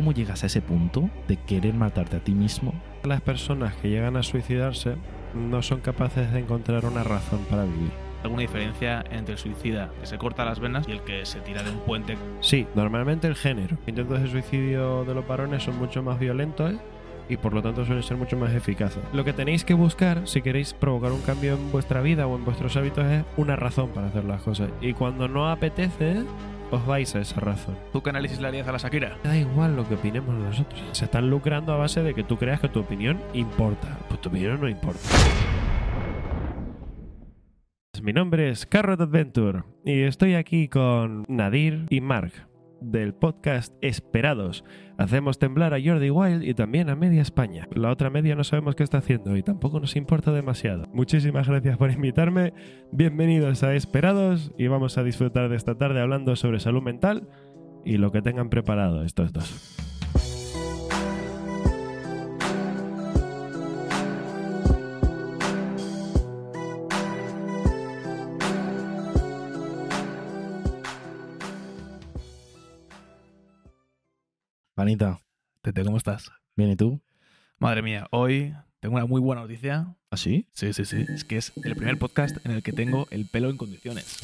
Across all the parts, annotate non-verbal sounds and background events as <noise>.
¿Cómo llegas a ese punto de querer matarte a ti mismo? Las personas que llegan a suicidarse no son capaces de encontrar una razón para vivir. ¿Alguna diferencia entre el suicida que se corta las venas y el que se tira de un puente? Sí, normalmente el género. Intentos de suicidio de los varones son mucho más violentos y por lo tanto suelen ser mucho más eficaces. Lo que tenéis que buscar si queréis provocar un cambio en vuestra vida o en vuestros hábitos es una razón para hacer las cosas. Y cuando no apetece, os vais a esa razón. ¿Tú qué análisis le harías a la Shakira? Da igual lo que opinemos nosotros. Se están lucrando a base de que tú creas que tu opinión importa. Pues tu opinión no importa. Mi nombre es Carrot Adventure y estoy aquí con Nadir y Mark del podcast Esperados. Hacemos temblar a Jordi Wild y también a media España. La otra media no sabemos qué está haciendo y tampoco nos importa demasiado. Muchísimas gracias por invitarme. Bienvenidos a Esperados y vamos a disfrutar de esta tarde hablando sobre salud mental y lo que tengan preparado estos dos. Panita, Tete, ¿cómo estás? bien, ¿y tú? Madre mía, hoy tengo una muy buena noticia. ¿Ah, sí? Sí, sí, sí. Es que es el primer podcast en el que tengo el pelo en condiciones.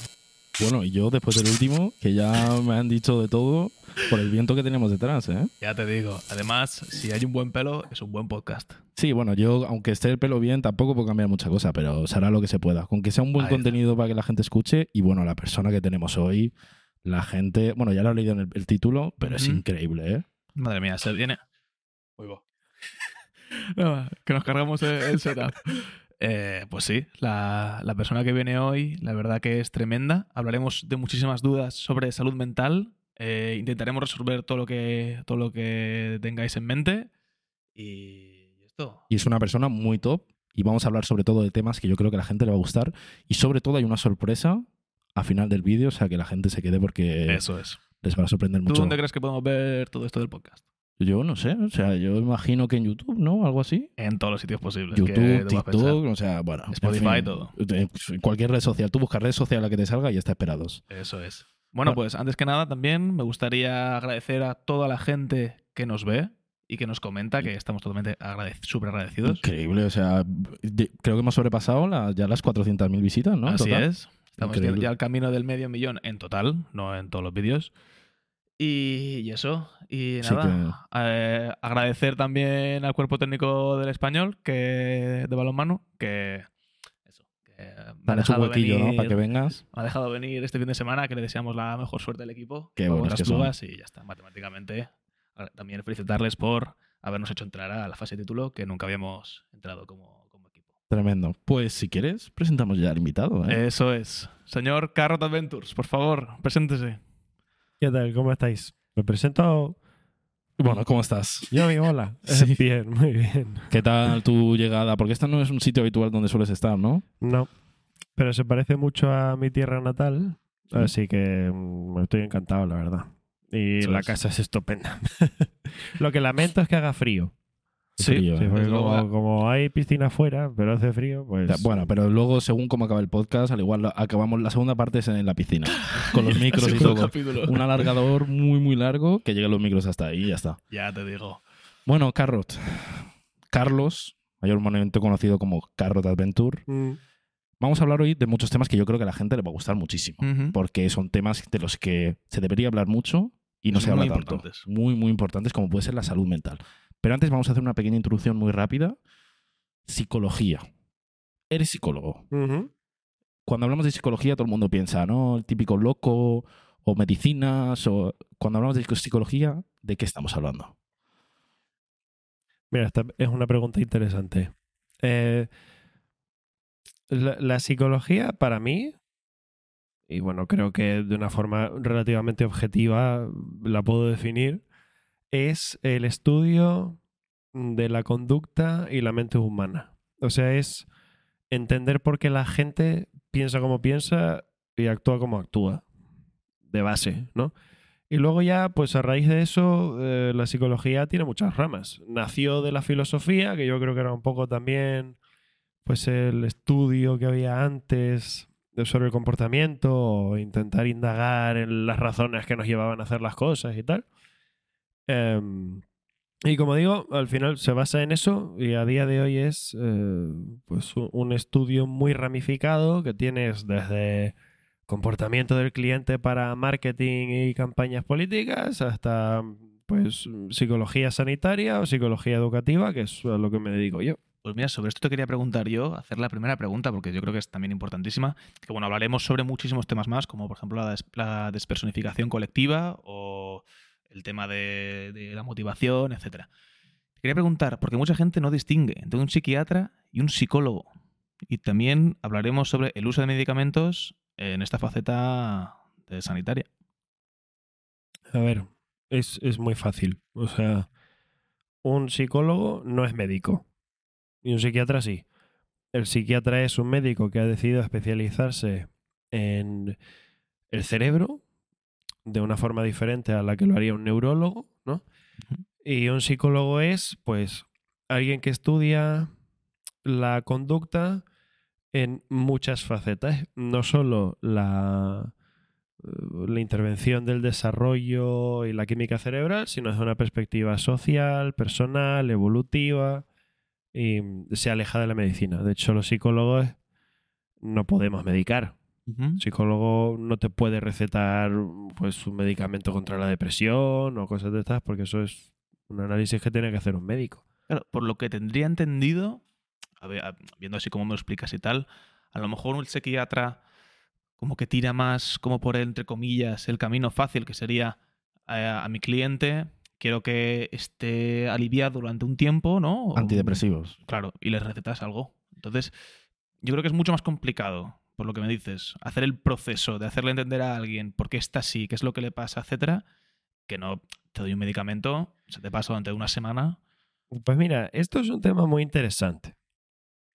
Bueno, y yo después del último, que ya me han dicho de todo por el viento que tenemos detrás, ¿eh? Ya te digo. Además, si hay un buen pelo, es un buen podcast. Sí, bueno, yo, aunque esté el pelo bien, tampoco puedo cambiar mucha cosa, pero se hará lo que se pueda. Con que sea un buen Ahí está. contenido para que la gente escuche, y bueno, la persona que tenemos hoy, la gente, bueno, ya lo he leído en el, el título, pero es increíble, ¿eh? Madre mía, se viene. Uy, va. <laughs> No, que nos cargamos el, el setup. <laughs> Eh, pues sí, la, la persona que viene hoy, la verdad que es tremenda. Hablaremos de muchísimas dudas sobre salud mental. Eh, intentaremos resolver todo lo que todo lo que tengáis en mente. Y esto. Y es una persona muy top, y vamos a hablar sobre todo de temas que yo creo que a la gente le va a gustar, y sobre todo hay una sorpresa a final del vídeo, o sea, que la gente se quede porque Eso es. Les va a sorprender ¿Tú mucho. dónde crees que podemos ver todo esto del podcast? Yo no sé, o sea, yo imagino que en YouTube, ¿no? Algo así. En todos los sitios posibles. YouTube. TikTok, o sea, bueno. en Spotify, fin, todo. eh, En cualquier red social. Tú buscas red social a la que te salga y está esperados. Eso es. Bueno, pues antes que nada también me gustaría agradecer a toda la gente que nos ve y que nos comenta, que estamos totalmente agradec- súper agradecidos. Increíble, o sea, de- creo que hemos sobrepasado la- ya las 400.000 visitas, ¿no? En Así total. es. Estamos Increíble. ya al camino del medio millón en total, no en todos los vídeos. Y, y eso. Y Sí nada, eh, agradecer también al cuerpo técnico del español, que de balonmano, que eso, que me ha dejado huequillo, ¿no? venir- Para que vengas. me ha dejado venir este fin de semana, que le deseamos la mejor suerte al equipo. Qué buenos las que son. y ya está, matemáticamente. También felicitarles por habernos hecho entrar a la fase de título, que nunca habíamos entrado como, como equipo. Tremendo. Pues si quieres, presentamos ya al invitado. ¿eh? Eso es. Señor Carrot Adventures, por favor, preséntese. ¿Qué tal? ¿Cómo estáis? Me presento Bueno, ¿cómo estás? yo, mi hola. <laughs> Sí. <laughs> Bien, muy bien. ¿Qué tal tu llegada? Porque esta no es un sitio habitual donde sueles estar, ¿no? No, pero se parece mucho a mi tierra natal, Sí. así que mm, estoy encantado, la verdad. Y la casa es estupenda. <laughs> Lo que lamento es que haga frío. Sí, frío, Sí, ¿eh? porque luego, como, como hay piscina afuera, pero hace frío, pues... Bueno, pero luego, según cómo acaba el podcast, al igual acabamos la segunda parte es en la piscina, <laughs> con los micros y todo. capítulo. Un alargador muy, muy largo que lleguen los micros hasta ahí y ya está. Ya te digo. Bueno, Carrot. Carlos, mayormente conocido como Carrot Adventure. Mm, Vamos a hablar hoy de muchos temas que yo creo que a la gente le va a gustar muchísimo. Porque son temas de los que se debería hablar mucho y no Son se habla muy tanto. importantes. Muy, muy importantes, como puede ser la salud mental. Pero antes vamos a hacer una pequeña introducción muy rápida. Psicología. Eres psicólogo. Cuando hablamos de psicología, todo el mundo piensa, ¿no? El típico loco o medicinas. o Cuando hablamos de psicología, ¿de qué estamos hablando? Mira, esta es una pregunta interesante. Eh, la, la psicología, para mí, y bueno, creo que de una forma relativamente objetiva la puedo definir, es el estudio de la conducta y la mente humana. O sea, es entender por qué la gente piensa como piensa y actúa como actúa, de base, ¿no? Y luego ya, pues a raíz de eso, eh, la psicología tiene muchas ramas. Nació de la filosofía, que yo creo que era un poco también, pues el estudio que había antes sobre el comportamiento, o intentar indagar en las razones que nos llevaban a hacer las cosas y tal. Em, y como digo, al final se basa en eso y a día de hoy es eh, pues un estudio muy ramificado que tienes desde comportamiento del cliente para marketing y campañas políticas hasta pues psicología sanitaria o psicología educativa, que es a lo que me dedico yo. Pues mira, sobre esto te quería preguntar yo, hacer la primera pregunta, porque yo creo que es también importantísima. Que bueno, hablaremos sobre muchísimos temas más, como por ejemplo la, la despersonificación colectiva o el tema de, la motivación. Te quería preguntar, porque mucha gente no distingue entre un psiquiatra y un psicólogo. Y también hablaremos sobre el uso de medicamentos en esta faceta sanitaria. A ver, es, es muy fácil. O sea, un psicólogo no es médico. Y un psiquiatra sí. El psiquiatra es un médico que ha decidido especializarse en el cerebro de una forma diferente a la que lo haría un neurólogo, ¿no? Y un psicólogo es, pues, alguien que estudia la conducta en muchas facetas, no solo la, eh, la intervención del desarrollo y la química cerebral, sino desde una perspectiva social, personal, evolutiva, y se aleja de la medicina. De hecho, los psicólogos no podemos medicar. Psicólogo no te puede recetar pues, un medicamento contra la depresión o cosas de estas, porque eso es un análisis que tiene que hacer un médico. Claro, por lo que tendría entendido, a ver, a- viendo así cómo me lo explicas y tal, a lo mejor un psiquiatra como que tira más, como por entre comillas, el camino fácil, que sería eh, a mi cliente, quiero que esté aliviado durante un tiempo, ¿no? O- Antidepresivos. Claro, y les recetas algo. Entonces, yo creo que es mucho más complicado, por lo que me dices, hacer el proceso de hacerle entender a alguien por qué está así, qué es lo que le pasa, etcétera, que no te doy un medicamento, se te pasa durante una semana. Pues mira, esto es un tema muy interesante.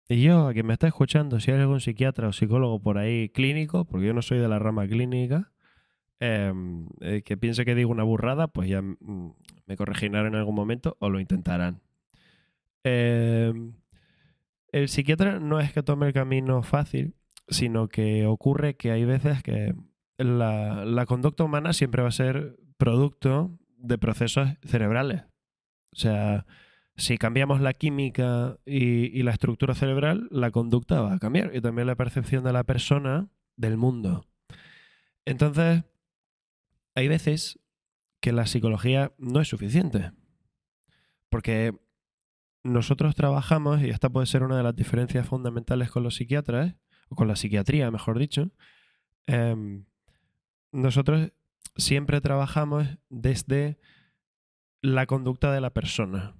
Y yo, a quien me está escuchando, si hay algún psiquiatra o psicólogo por ahí clínico, porque yo no soy de la rama clínica, em, eh, que piense que digo una burrada, pues ya mm, me corregirán en algún momento o lo intentarán. Em, el psiquiatra no es que tome el camino fácil, sino que ocurre que hay veces que la, la conducta humana siempre va a ser producto de procesos cerebrales. O sea, si cambiamos la química y, y la estructura cerebral, la conducta va a cambiar y también la percepción de la persona del mundo. Entonces, hay veces que la psicología no es suficiente. Porque nosotros trabajamos, y esta puede ser una de las diferencias fundamentales con los psiquiatras, o con la psiquiatría, mejor dicho, em, nosotros siempre trabajamos desde la conducta de la persona.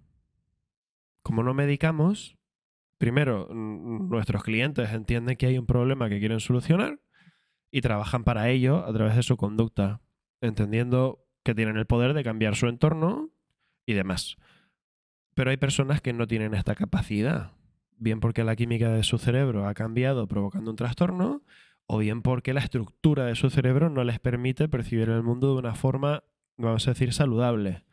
Como no medicamos, primero nuestros clientes entienden que hay un problema que quieren solucionar y trabajan para ello a través de su conducta, entendiendo que tienen el poder de cambiar su entorno y demás. Pero hay personas que no tienen esta capacidad, bien porque la química de su cerebro ha cambiado provocando un trastorno, o bien porque la estructura de su cerebro no les permite percibir el mundo de una forma, vamos a decir, saludable.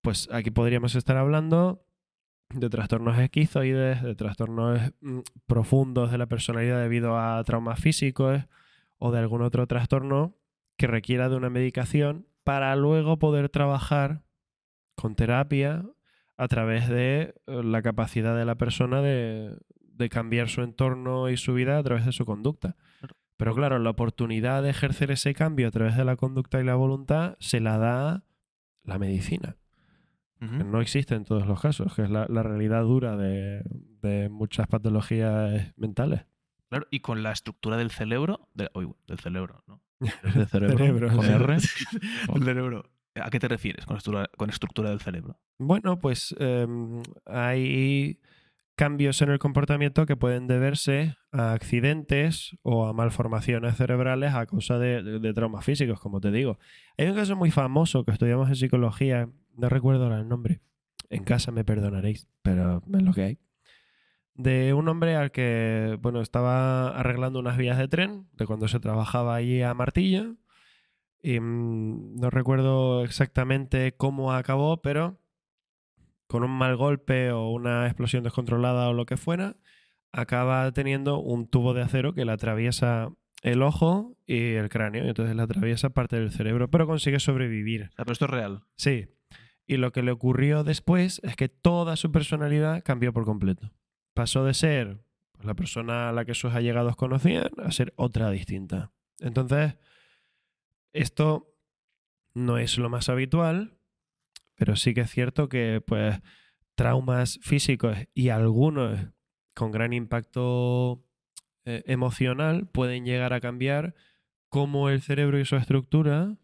Pues aquí podríamos estar hablando de trastornos esquizoides, de trastornos mm, profundos de la personalidad debido a traumas físicos o de algún otro trastorno que requiera de una medicación para luego poder trabajar con terapia a través de eh, la capacidad de la persona de, de cambiar su entorno y su vida a través de su conducta. Pero claro, la oportunidad de ejercer ese cambio a través de la conducta y la voluntad se la da la medicina que no existe en todos los casos, que es la, la realidad dura de, de muchas patologías mentales. Claro, y con la estructura del cerebro, de- uy, del cerebro, ¿no? <laughs> De cerebro. Cerebro, con. R. <laughs> Del cerebro. ¿A qué te refieres con estructura, estructura del cerebro? Bueno, pues em, hay cambios en el comportamiento que pueden deberse a accidentes o a malformaciones cerebrales a causa de, de- de traumas físicos, como te digo. Hay un caso muy famoso que estudiamos en psicología, no recuerdo ahora el nombre, en casa me perdonaréis, pero es lo que hay. De un hombre al que, bueno, estaba arreglando unas vías de tren, de cuando se trabajaba allí a martillo, y mm, no recuerdo exactamente cómo acabó, pero con un mal golpe o una explosión descontrolada o lo que fuera, acaba teniendo un tubo de acero que le atraviesa el ojo y el cráneo, y entonces le atraviesa parte del cerebro, pero consigue sobrevivir. O sea, pero esto es real. Sí. y lo que le ocurrió después es que toda su personalidad cambió por completo. Pasó de ser pues, la persona a la que sus allegados conocían a ser otra distinta. Entonces, esto no es lo más habitual, pero sí que es cierto que pues traumas físicos y algunos con gran impacto eh, emocional pueden llegar a cambiar cómo el cerebro y su estructura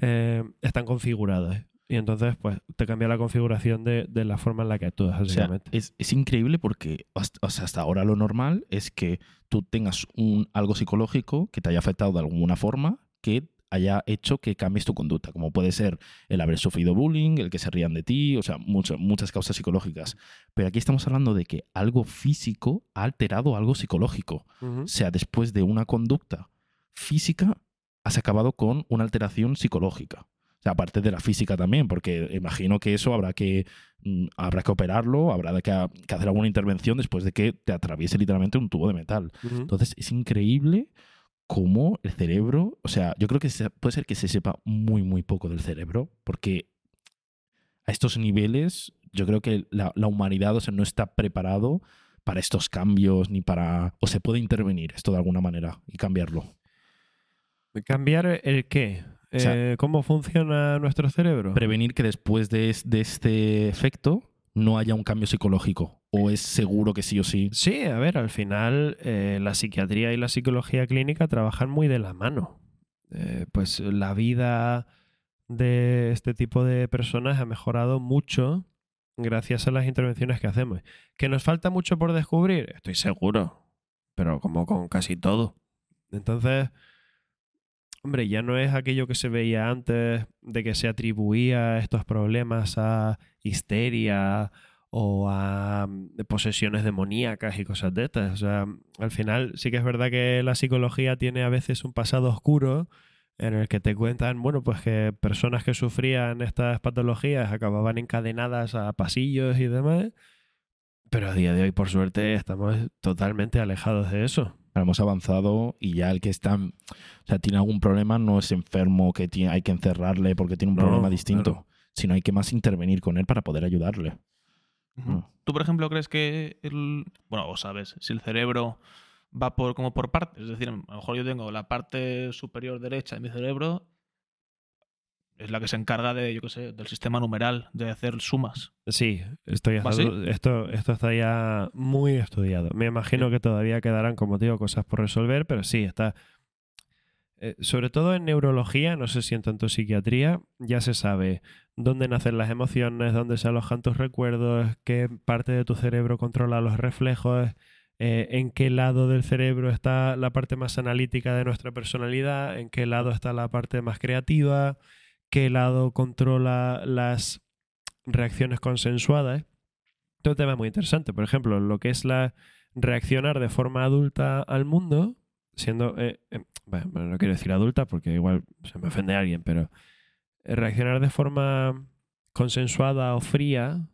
eh, están configurados. Y entonces, pues, te cambia la configuración de, de la forma en la que actúas, O sea, básicamente. es, es increíble porque hasta, o sea, hasta ahora lo normal es que tú tengas un, algo psicológico que te haya afectado de alguna forma que haya hecho que cambies tu conducta, como puede ser el haber sufrido bullying, el que se rían de ti, o sea, mucho- muchas causas psicológicas. Pero aquí estamos hablando de que algo físico ha alterado algo psicológico. Ujú. O sea, después de una conducta física, has acabado con una alteración psicológica. O sea, aparte de la física también, porque imagino que eso habrá que, mm, habrá que operarlo, habrá que, que hacer alguna intervención después de que te atraviese literalmente un tubo de metal. Entonces, es increíble cómo el cerebro, o sea, yo creo que puede ser que se sepa muy, muy poco del cerebro, porque a estos niveles yo creo que la, la humanidad o sea, no está preparado para estos cambios ni para... o se puede intervenir esto de alguna manera y cambiarlo. ¿Cambiar el qué? O sea, Eh, ¿Cómo funciona nuestro cerebro? Prevenir que después de, es- de este efecto no haya un cambio psicológico o es seguro que sí o sí. Sí, a ver, al final eh, la psiquiatría y la psicología clínica trabajan muy de la mano. Eh, pues la vida de este tipo de personas ha mejorado mucho gracias a las intervenciones que hacemos. ¿Que nos falta mucho por descubrir? Estoy seguro, pero como con casi todo. Entonces, hombre, ya no es aquello que se veía antes de que se atribuía estos problemas a histeria o a mm, posesiones demoníacas y cosas de estas. O sea, al final sí que es verdad que la psicología tiene a veces un pasado oscuro en el que te cuentan, bueno, pues que personas que sufrían estas patologías acababan encadenadas a pasillos y demás. Pero a día de hoy, por suerte, estamos totalmente alejados de eso. Hemos avanzado y ya el que está, o sea, tiene algún problema no es enfermo que tiene, hay que encerrarle porque tiene un No, problema distinto, claro. Sino hay que más intervenir con él para poder ayudarle. Mm. ¿Tú, por ejemplo, crees que el. Bueno, o sabes, si el cerebro va por como por partes, es decir, a lo mejor yo tengo la parte superior derecha de mi cerebro, es la que se encarga de, yo qué sé, del sistema numeral, de hacer sumas. Sí, estoy haciendo- esto, esto está ya muy estudiado. Me imagino que todavía quedarán, como te digo, cosas por resolver, pero sí, está. Eh, sobre todo en neurología, no sé si en tanto psiquiatría, ya se sabe dónde nacen las emociones, dónde se alojan tus recuerdos, qué parte de tu cerebro controla los reflejos, eh, en qué lado del cerebro está la parte más analítica de nuestra personalidad, en qué lado está la parte más creativa, qué lado controla las reacciones consensuadas. Todo un tema muy interesante. Por ejemplo, lo que es la reaccionar de forma adulta al mundo, siendo, eh, eh, bueno, no quiero decir adulta porque igual se me ofende a alguien, pero eh, reaccionar de forma consensuada o fría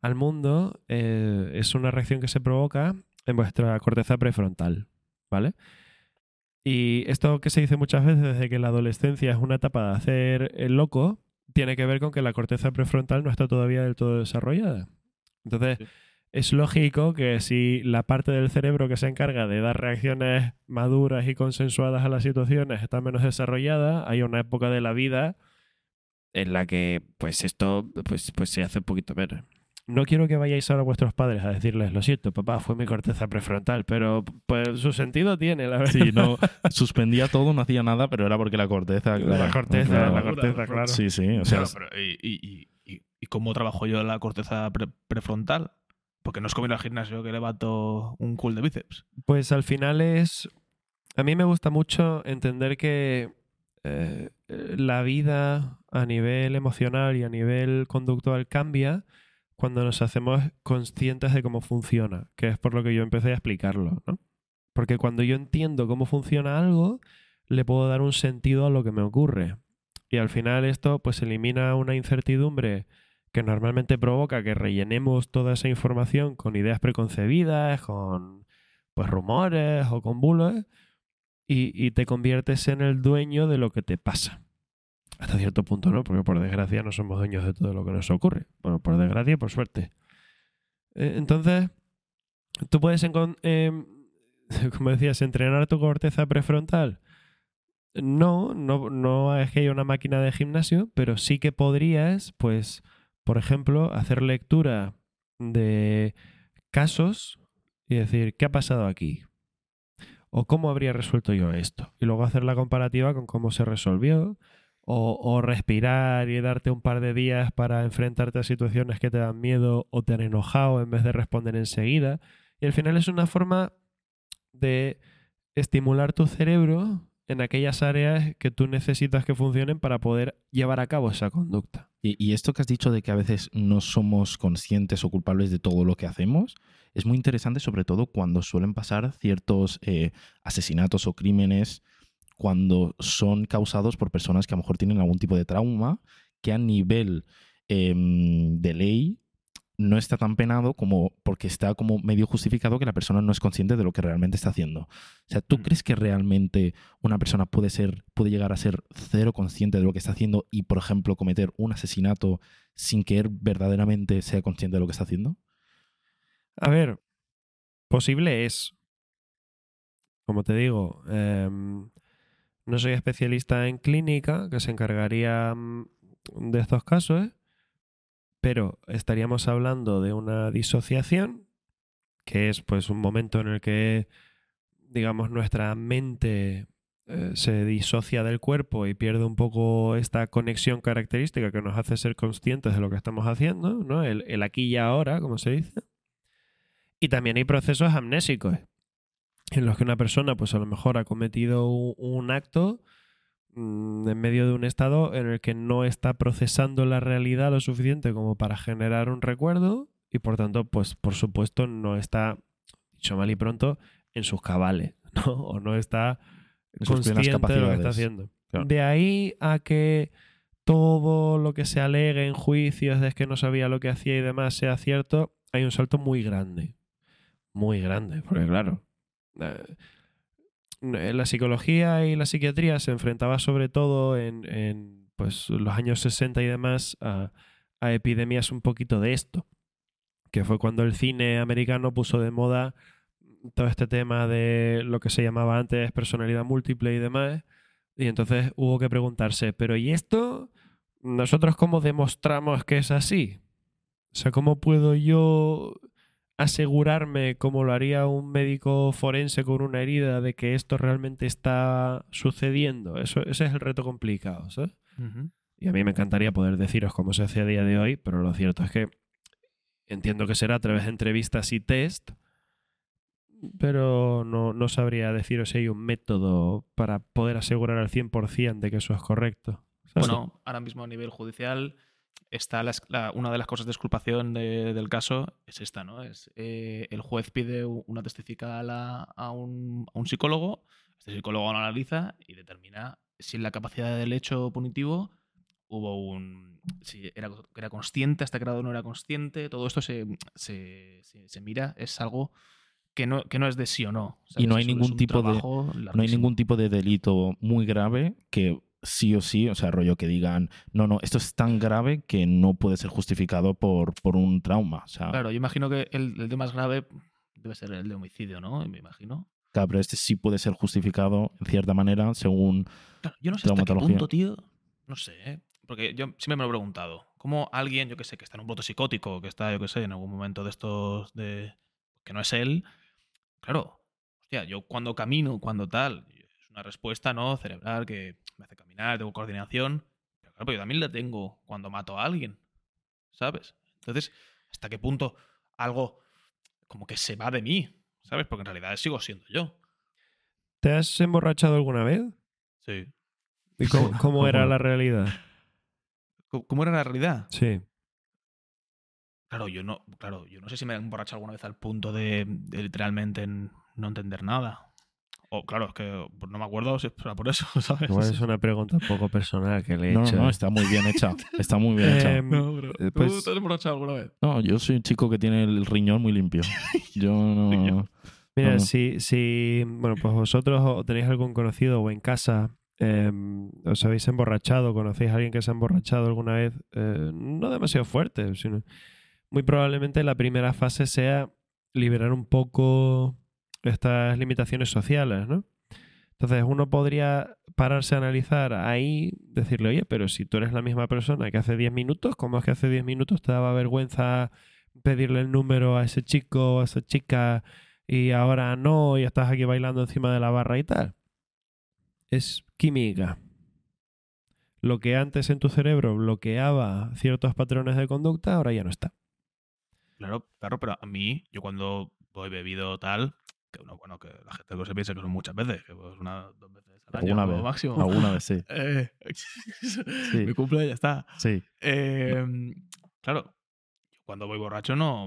al mundo eh, es una reacción que se provoca en vuestra corteza prefrontal, ¿vale? Y esto que se dice muchas veces desde que la adolescencia es una etapa de hacer el loco, tiene que ver con que la corteza prefrontal no está todavía del todo desarrollada. Entonces. Es lógico que si la parte del cerebro que se encarga de dar reacciones maduras y consensuadas a las situaciones está menos desarrollada, hay una época de la vida en la que pues esto pues, pues se hace un poquito menos. No quiero que vayáis ahora a vuestros padres a decirles, lo siento, papá, fue mi corteza prefrontal, pero pues su sentido tiene, la verdad. Sí, no, suspendía todo, no hacía nada, pero era porque la corteza, La corteza, claro. la corteza, claro. Sí, sí, o sea, Claro, pero ¿y, y- y- y cómo trabajo yo la corteza pre- prefrontal? Porque no es como al gimnasio que levanto un cool de bíceps. Pues al final es. A mí me gusta mucho entender que eh, la vida a nivel emocional y a nivel conductual cambia cuando nos hacemos conscientes de cómo funciona, que es por lo que yo empecé a explicarlo, ¿no? Porque cuando yo entiendo cómo funciona algo, le puedo dar un sentido a lo que me ocurre. Y al final esto pues elimina una incertidumbre que normalmente provoca que rellenemos toda esa información con ideas preconcebidas, con pues rumores o con bulos y, te conviertes en el dueño de lo que te pasa. Hasta cierto punto no, porque por desgracia no somos dueños de todo lo que nos ocurre. Bueno, por desgracia y por suerte. Eh, entonces, tú puedes, em, <laughs> como decías, entrenar tu corteza prefrontal. No, no, no es que haya una máquina de gimnasio, pero sí que podrías, pues, por ejemplo, hacer lectura de casos y decir, ¿qué ha pasado aquí? O cómo habría resuelto yo esto. Y luego hacer la comparativa con cómo se resolvió. O, o respirar y darte un par de días para enfrentarte a situaciones que te dan miedo o te han enojado en vez de responder enseguida. Y al final es una forma de estimular tu cerebro en aquellas áreas que tú necesitas que funcionen para poder llevar a cabo esa conducta. Y, esto que has dicho de que a veces no somos conscientes o culpables de todo lo que hacemos, es muy interesante sobre todo cuando suelen pasar ciertos eh, asesinatos o crímenes cuando son causados por personas que a lo mejor tienen algún tipo de trauma que a nivel em, de ley no está tan penado como porque está como medio justificado que la persona no es consciente de lo que realmente está haciendo. O sea, ¿tú Mm. crees que realmente una persona puede ser, puede llegar a ser cero consciente de lo que está haciendo y, por ejemplo, cometer un asesinato sin que él verdaderamente sea consciente de lo que está haciendo? A ver, posible es. Como te digo, em, no soy especialista en clínica que se encargaría mm, de estos casos, ¿eh? Pero estaríamos hablando de una disociación, que es pues un momento en el que, digamos, nuestra mente eh, se disocia del cuerpo y pierde un poco esta conexión característica que nos hace ser conscientes de lo que estamos haciendo, ¿no? El, el aquí y ahora, como se dice. Y también hay procesos amnésicos en los que una persona, pues a lo mejor ha cometido un, acto en medio de un estado en el que no está procesando la realidad lo suficiente como para generar un recuerdo y por tanto, pues por supuesto no está, dicho mal y pronto, en sus cabales, <laughs> ¿no? O no está En consciente de lo que está haciendo. Claro. De ahí a que todo lo que se alegue en juicios de que no sabía lo que hacía y demás sea cierto, hay un salto muy grande. Muy grande, porque claro, eh, la psicología y la psiquiatría se enfrentaba sobre todo en, en, pues, los años 60 y demás a, a epidemias un poquito de esto, que fue cuando el cine americano puso de moda todo este tema de lo que se llamaba antes personalidad múltiple y demás, y entonces hubo que preguntarse, pero ¿y esto? ¿Nosotros cómo demostramos que es así? O sea, ¿cómo puedo yo asegurarme, como lo haría un médico forense con una herida, de que esto realmente está sucediendo? Eso, ese es el reto complicado, ¿sabes? Y a mí me encantaría poder deciros cómo se hace a día de hoy, pero lo cierto es que entiendo que será a través de entrevistas y test, pero no, no sabría deciros si hay un método para poder asegurar al 100% de que eso es correcto. ¿sabes? Bueno, ahora mismo a nivel judicial está la, la- una de las cosas de exculpación de- del caso es esta, ¿no? Es eh, el juez pide una testifical a, a un, a un psicólogo, este psicólogo lo analiza y determina si en la capacidad del hecho punitivo hubo un... si era, era consciente, hasta qué grado no era consciente, todo esto se, se, se- se mira, es algo que no, que no es de sí o no. Y no hay ningún tipo de- No hay ningún tipo de delito muy grave que sí o sí, o sea, rollo que digan, no, no, esto es tan grave que no puede ser justificado por, por un trauma. O sea, Claro, yo imagino que el, el de más grave debe ser el de homicidio, ¿no? Me imagino. claro, pero este sí puede ser justificado en cierta manera según... Claro, yo no sé hasta qué punto, tío. No sé, ¿eh? Porque yo siempre me lo he preguntado. ¿Cómo alguien, yo que sé, que está en un brote psicótico, que está, yo que sé, en algún momento de estos de. que no es él. Claro, hostia, yo cuando camino, cuando tal, una respuesta, ¿no? Cerebral que me hace caminar, tengo coordinación. Pero claro, pero yo también la tengo cuando mato a alguien. ¿Sabes? Entonces, ¿hasta qué punto algo como que se va de mí? ¿Sabes? Porque en realidad sigo siendo yo. ¿Te has emborrachado alguna vez? Sí. ¿Y cómo, <laughs> cómo era la realidad? ¿Cómo- ¿Cómo era la realidad? Sí. Claro, yo no, claro, yo no sé si me he emborrachado alguna vez al punto de, de literalmente no entender nada. O claro, es que no me acuerdo si era por eso, <laughs> ¿sabes? Es una pregunta un poco personal que le he No, hecho. no, está muy bien hecha. Está muy bien hecha. Em, <laughs> No, Eh, ¿tú pues- te has emborrachado alguna vez? No, yo soy un chico que tiene el riñón muy limpio. <laughs> Yo no... Mira, no. si, si bueno, pues vosotros o tenéis algún conocido o en casa em, os habéis emborrachado, conocéis a alguien que se ha emborrachado alguna vez, eh, no demasiado fuerte, sino muy probablemente la primera fase sea liberar un poco estas limitaciones sociales, ¿no? Entonces uno podría pararse a analizar ahí, decirle, oye, pero si tú eres la misma persona que hace 10 minutos, ¿cómo es que hace 10 minutos te daba vergüenza pedirle el número a ese chico o a esa chica y ahora no y estás aquí bailando encima de la barra y tal? Es química. Lo que antes en tu cerebro bloqueaba ciertos patrones de conducta, ahora ya no está. Claro, claro, pero a mí, yo cuando voy bebido tal, que uno, bueno, que la gente que se piensa que son muchas veces, que pues una, dos veces al año vez. máximo. Alguna vez sí. <laughs> Eh, <laughs> Mi cumple ya está. Sí. Eh, claro, yo cuando voy borracho no,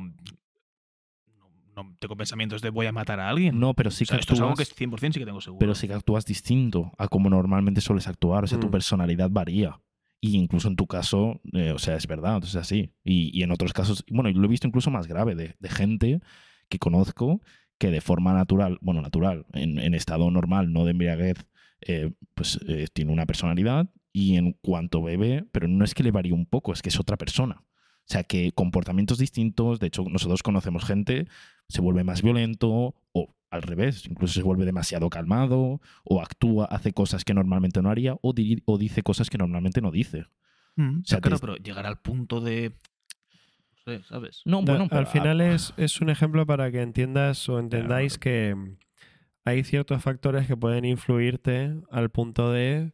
no, no tengo pensamientos de voy a matar a alguien. No, pero sí O sea, que esto es algo que actúas, 100% sí que tengo seguro. pero sí que actúas distinto a como normalmente sueles actuar. O sea, tu Mm. personalidad varía. Y incluso en tu caso, eh, o sea, es verdad, es así. Y, y en otros casos, bueno, lo he visto incluso más grave, de, de gente que conozco que de forma natural, bueno, natural, en, en estado normal, no de embriaguez, eh, pues eh, tiene una personalidad y en cuanto bebe, pero no es que le varíe un poco, es que es otra persona. O sea, que comportamientos distintos, de hecho, nosotros conocemos gente, se vuelve más violento o al revés, incluso se vuelve demasiado calmado o actúa, hace cosas que normalmente no haría o, di- o dice cosas que normalmente no dice. Mm, o sea, claro, te- pero llegar al punto de. Sé, ¿sabes? No, Da- bueno, pero al final a- es, es un ejemplo para que entiendas o entendáis que hay ciertos factores que pueden influirte al punto de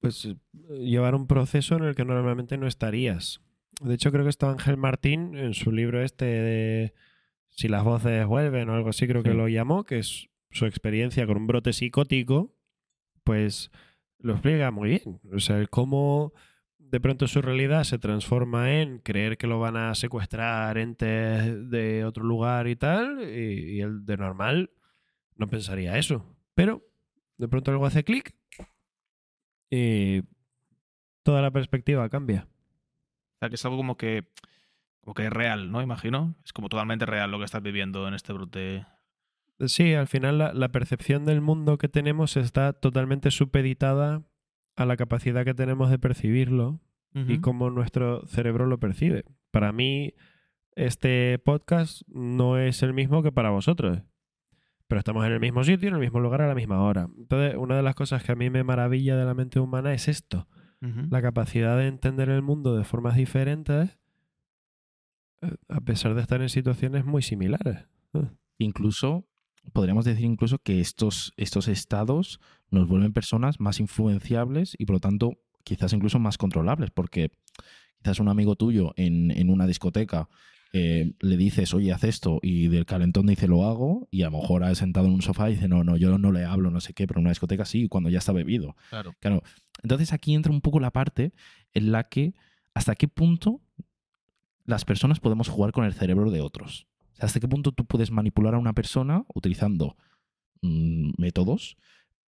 pues llevar un proceso en el que normalmente no estarías. De hecho, creo que está Ángel Martín en su libro este de Si las voces vuelven o algo así, creo que lo llamó, que es su experiencia con un brote psicótico, pues lo explica muy bien. O sea, el cómo de pronto su realidad se transforma en creer que lo van a secuestrar entes de otro lugar y tal, y, y él de normal no pensaría eso. Pero de pronto algo hace clic y toda la perspectiva cambia. O sea, que es algo como que. Como que es real, ¿no? Imagino. Es como totalmente real lo que estás viviendo en este brote. Sí, al final la, la percepción del mundo que tenemos está totalmente supeditada a la capacidad que tenemos de percibirlo y cómo nuestro cerebro lo percibe. Para mí, este podcast no es el mismo que para vosotros. Pero estamos en el mismo sitio, en el mismo lugar, a la misma hora. Entonces, una de las cosas que a mí me maravilla de la mente humana es esto. La capacidad de entender el mundo de formas diferentes eh, a pesar de estar en situaciones muy similares. incluso podríamos decir incluso que estos, estos estados nos vuelven personas más influenciables y por lo tanto quizás incluso más controlables, porque quizás un amigo tuyo en, en una discoteca eh, le dices, oye, haz esto, y del calentón dice, lo hago, y a lo mejor ha sentado en un sofá y dice, no, no, yo no le hablo, no sé qué, pero en una discoteca sí, cuando ya está bebido. Claro. Claro. Entonces aquí entra un poco la parte en la que hasta qué punto las personas podemos jugar con el cerebro de otros. O sea, hasta qué punto tú puedes manipular a una persona utilizando mm, métodos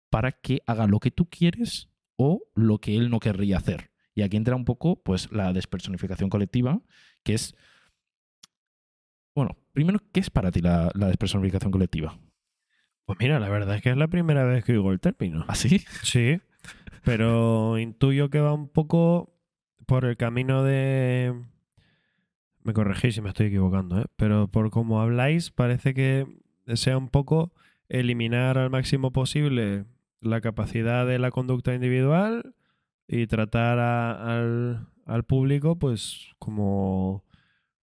para que haga lo que tú quieres o lo que él no querría hacer. Y aquí entra un poco pues la despersonificación colectiva, que es bueno, primero, ¿qué es para ti la, la despersonificación colectiva? Pues mira, la verdad es que es la primera vez que oigo el término. ¿Así? Sí, pero <laughs> intuyo que va un poco por el camino de... Me corregís si me estoy equivocando, ¿eh? pero por cómo habláis parece que sea un poco eliminar al máximo posible la capacidad de la conducta individual y tratar a- al, al público pues como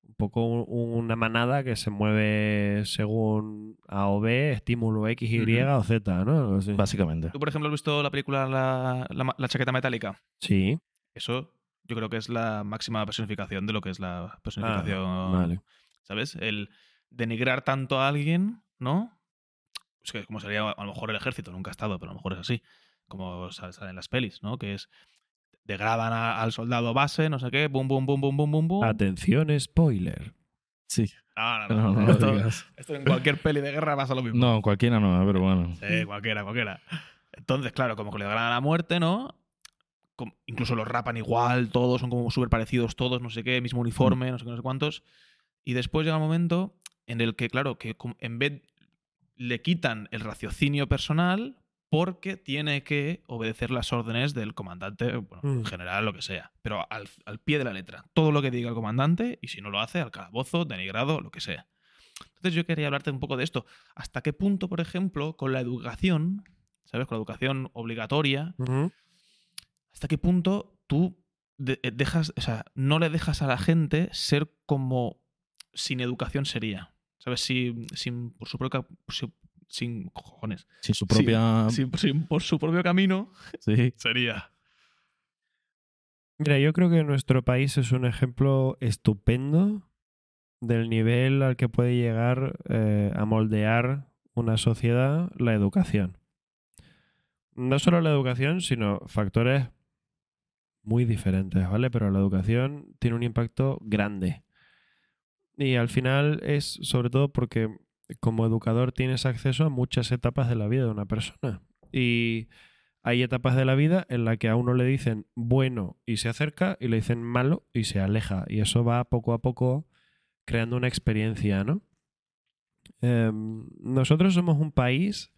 un poco un- una manada que se mueve según A o B, estímulo X, Y Ujú. o Z, ¿no? Así. Básicamente. ¿Tú, por ejemplo, has visto la película La, la, la chaqueta metálica? Sí. Eso yo creo que es la máxima personificación de lo que es la personificación. Ah, vale. ¿Sabes? El denigrar tanto a alguien, ¿no? Es que como sería a lo mejor el ejército, nunca ha estado, pero a lo mejor es así. Como sale en las pelis, ¿no? Que es. Degradan a- al soldado base, no sé qué, bum, bum, bum, bum, bum, bum, bum. Atención, spoiler. Sí. No, no, No, no. no esto, digas. esto en cualquier peli de guerra pasa lo mismo. No, cualquiera no, pero bueno. Sí, cualquiera, cualquiera. Entonces, claro, como que le ganan a la muerte, ¿no? Como- incluso los rapan igual, todos son como súper parecidos, todos, no sé qué, mismo uniforme, no sé qué, no sé cuántos. Y después llega un momento en el que, claro, que en vez le quitan el raciocinio personal, porque tiene que obedecer las órdenes del comandante, bueno, Mm. en general, lo que sea. Pero al, al pie de la letra. Todo lo que diga el comandante, y si no lo hace, al calabozo, denigrado, lo que sea. Entonces yo quería hablarte un poco de esto. ¿Hasta qué punto, por ejemplo, con la educación, ¿sabes? Con la educación obligatoria. Hasta qué punto tú de- eh, dejas, o sea, no le dejas a la gente ser como sin educación sería. ¿Sabes? Sin, sin por su propia. Sin, sin cojones. Sin su propia. Sin- sin por su propio camino <laughs> Sí. sería. Mira, yo creo que nuestro país es un ejemplo estupendo del nivel al que puede llegar eh, a moldear una sociedad la educación. No solo la educación, sino factores muy diferentes, ¿vale? Pero la educación tiene un impacto grande. Y al final es sobre todo porque como educador tienes acceso a muchas etapas de la vida de una persona. Y hay etapas de la vida en la que a uno le dicen bueno y se acerca y le dicen malo y se aleja. Y eso va poco a poco creando una experiencia, ¿no? Em, nosotros somos un país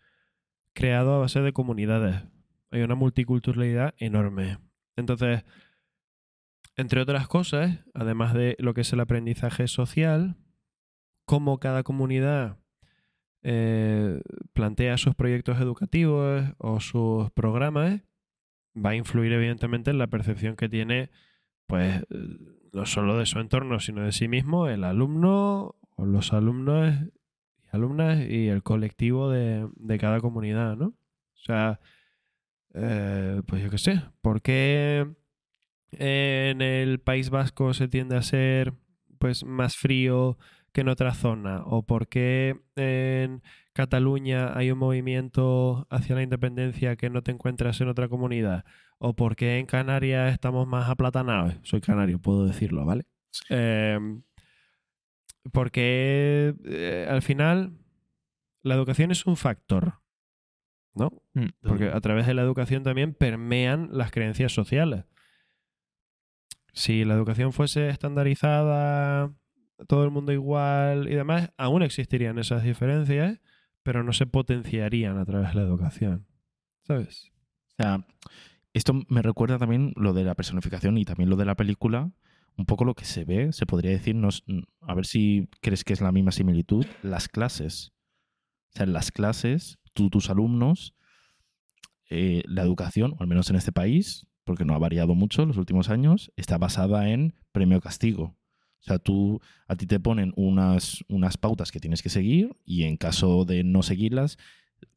creado a base de comunidades. Hay una multiculturalidad enorme. Entonces, entre otras cosas, además de lo que es el aprendizaje social, cómo cada comunidad eh, plantea sus proyectos educativos o sus programas, va a influir evidentemente en la percepción que tiene, pues, no solo de su entorno, sino de sí mismo, el alumno o los alumnos y alumnas y el colectivo de, de cada comunidad, ¿no? O sea, eh, pues yo qué sé, ¿por qué en el País Vasco se tiende a ser pues más frío que en otra zona? ¿O por qué en Cataluña hay un movimiento hacia la independencia que no te encuentras en otra comunidad? ¿O por qué en Canarias estamos más aplatanados? Soy canario, puedo decirlo, ¿vale? Eh, porque eh, al final la educación es un factor, ¿no? Porque a través de la educación también permean las creencias sociales. Si la educación fuese estandarizada, todo el mundo igual y demás, aún existirían esas diferencias, pero no se potenciarían a través de la educación. ¿Sabes? O sea, esto me recuerda también lo de la personificación y también lo de la película. Un poco lo que se ve, se podría decir, no es- a ver si crees que es la misma similitud, las clases. O sea, en las clases, tú, tus alumnos, eh, la educación, o al menos en este país, porque no ha variado mucho en los últimos años, está basada en premio-castigo. O sea, tú, a ti te ponen unas, unas pautas que tienes que seguir y en caso de no seguirlas,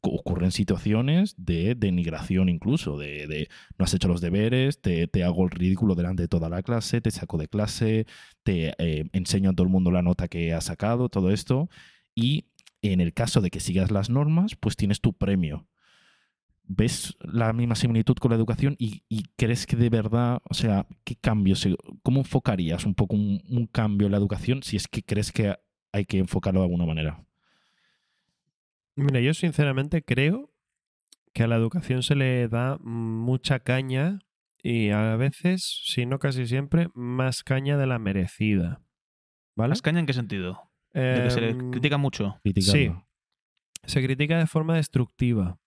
ocurren situaciones de denigración incluso, de, de no has hecho los deberes, te, te hago el ridículo delante de toda la clase, te saco de clase, te eh, enseño a todo el mundo la nota que has sacado, todo esto. Y en el caso de que sigas las normas, pues tienes tu premio. ¿Ves la misma similitud con la educación y, y crees que de verdad, o sea, qué cambio, se- cómo enfocarías un poco un, un cambio en la educación si es que crees que hay que enfocarlo de alguna manera? Mira, yo sinceramente creo que a la educación se le da mucha caña y a veces, si no casi siempre, más caña de la merecida. ¿Vale? ¿Más caña en qué sentido? De que se le Em, critica mucho. Criticarlo. se critica de forma destructiva.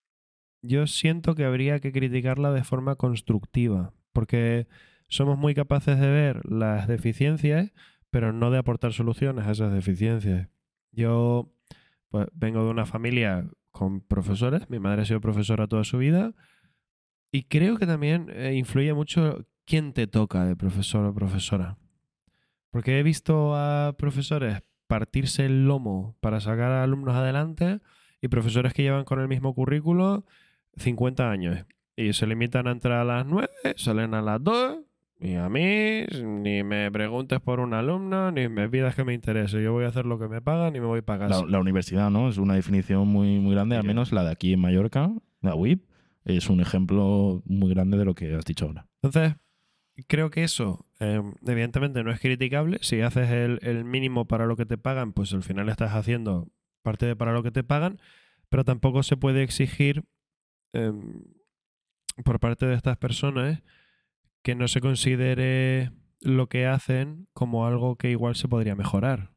Yo siento que habría que criticarla de forma constructiva, porque somos muy capaces de ver las deficiencias, pero no de aportar soluciones a esas deficiencias. Yo pues, vengo de una familia con profesores, mi madre ha sido profesora toda su vida, y creo que también eh, influye mucho quién te toca de profesor o profesora. Porque he visto a profesores partirse el lomo para sacar a alumnos adelante y profesores que llevan con el mismo currículo 50 años y se limitan a entrar a las 9, salen a las 2 y a mí ni me preguntes por un alumno ni me pidas que me interese. Yo voy a hacer lo que me pagan y me voy para casa. La, la universidad, ¿no? Es una definición muy, muy grande, al menos la de aquí en Mallorca, la UIP, es un ejemplo muy grande de lo que has dicho ahora. Entonces, creo que eso, eh, evidentemente, no es criticable. Si haces el, mínimo para lo que te pagan, pues al final estás haciendo parte de para lo que te pagan, pero tampoco se puede exigir eh, por parte de estas personas que no se considere lo que hacen como algo que igual se podría mejorar.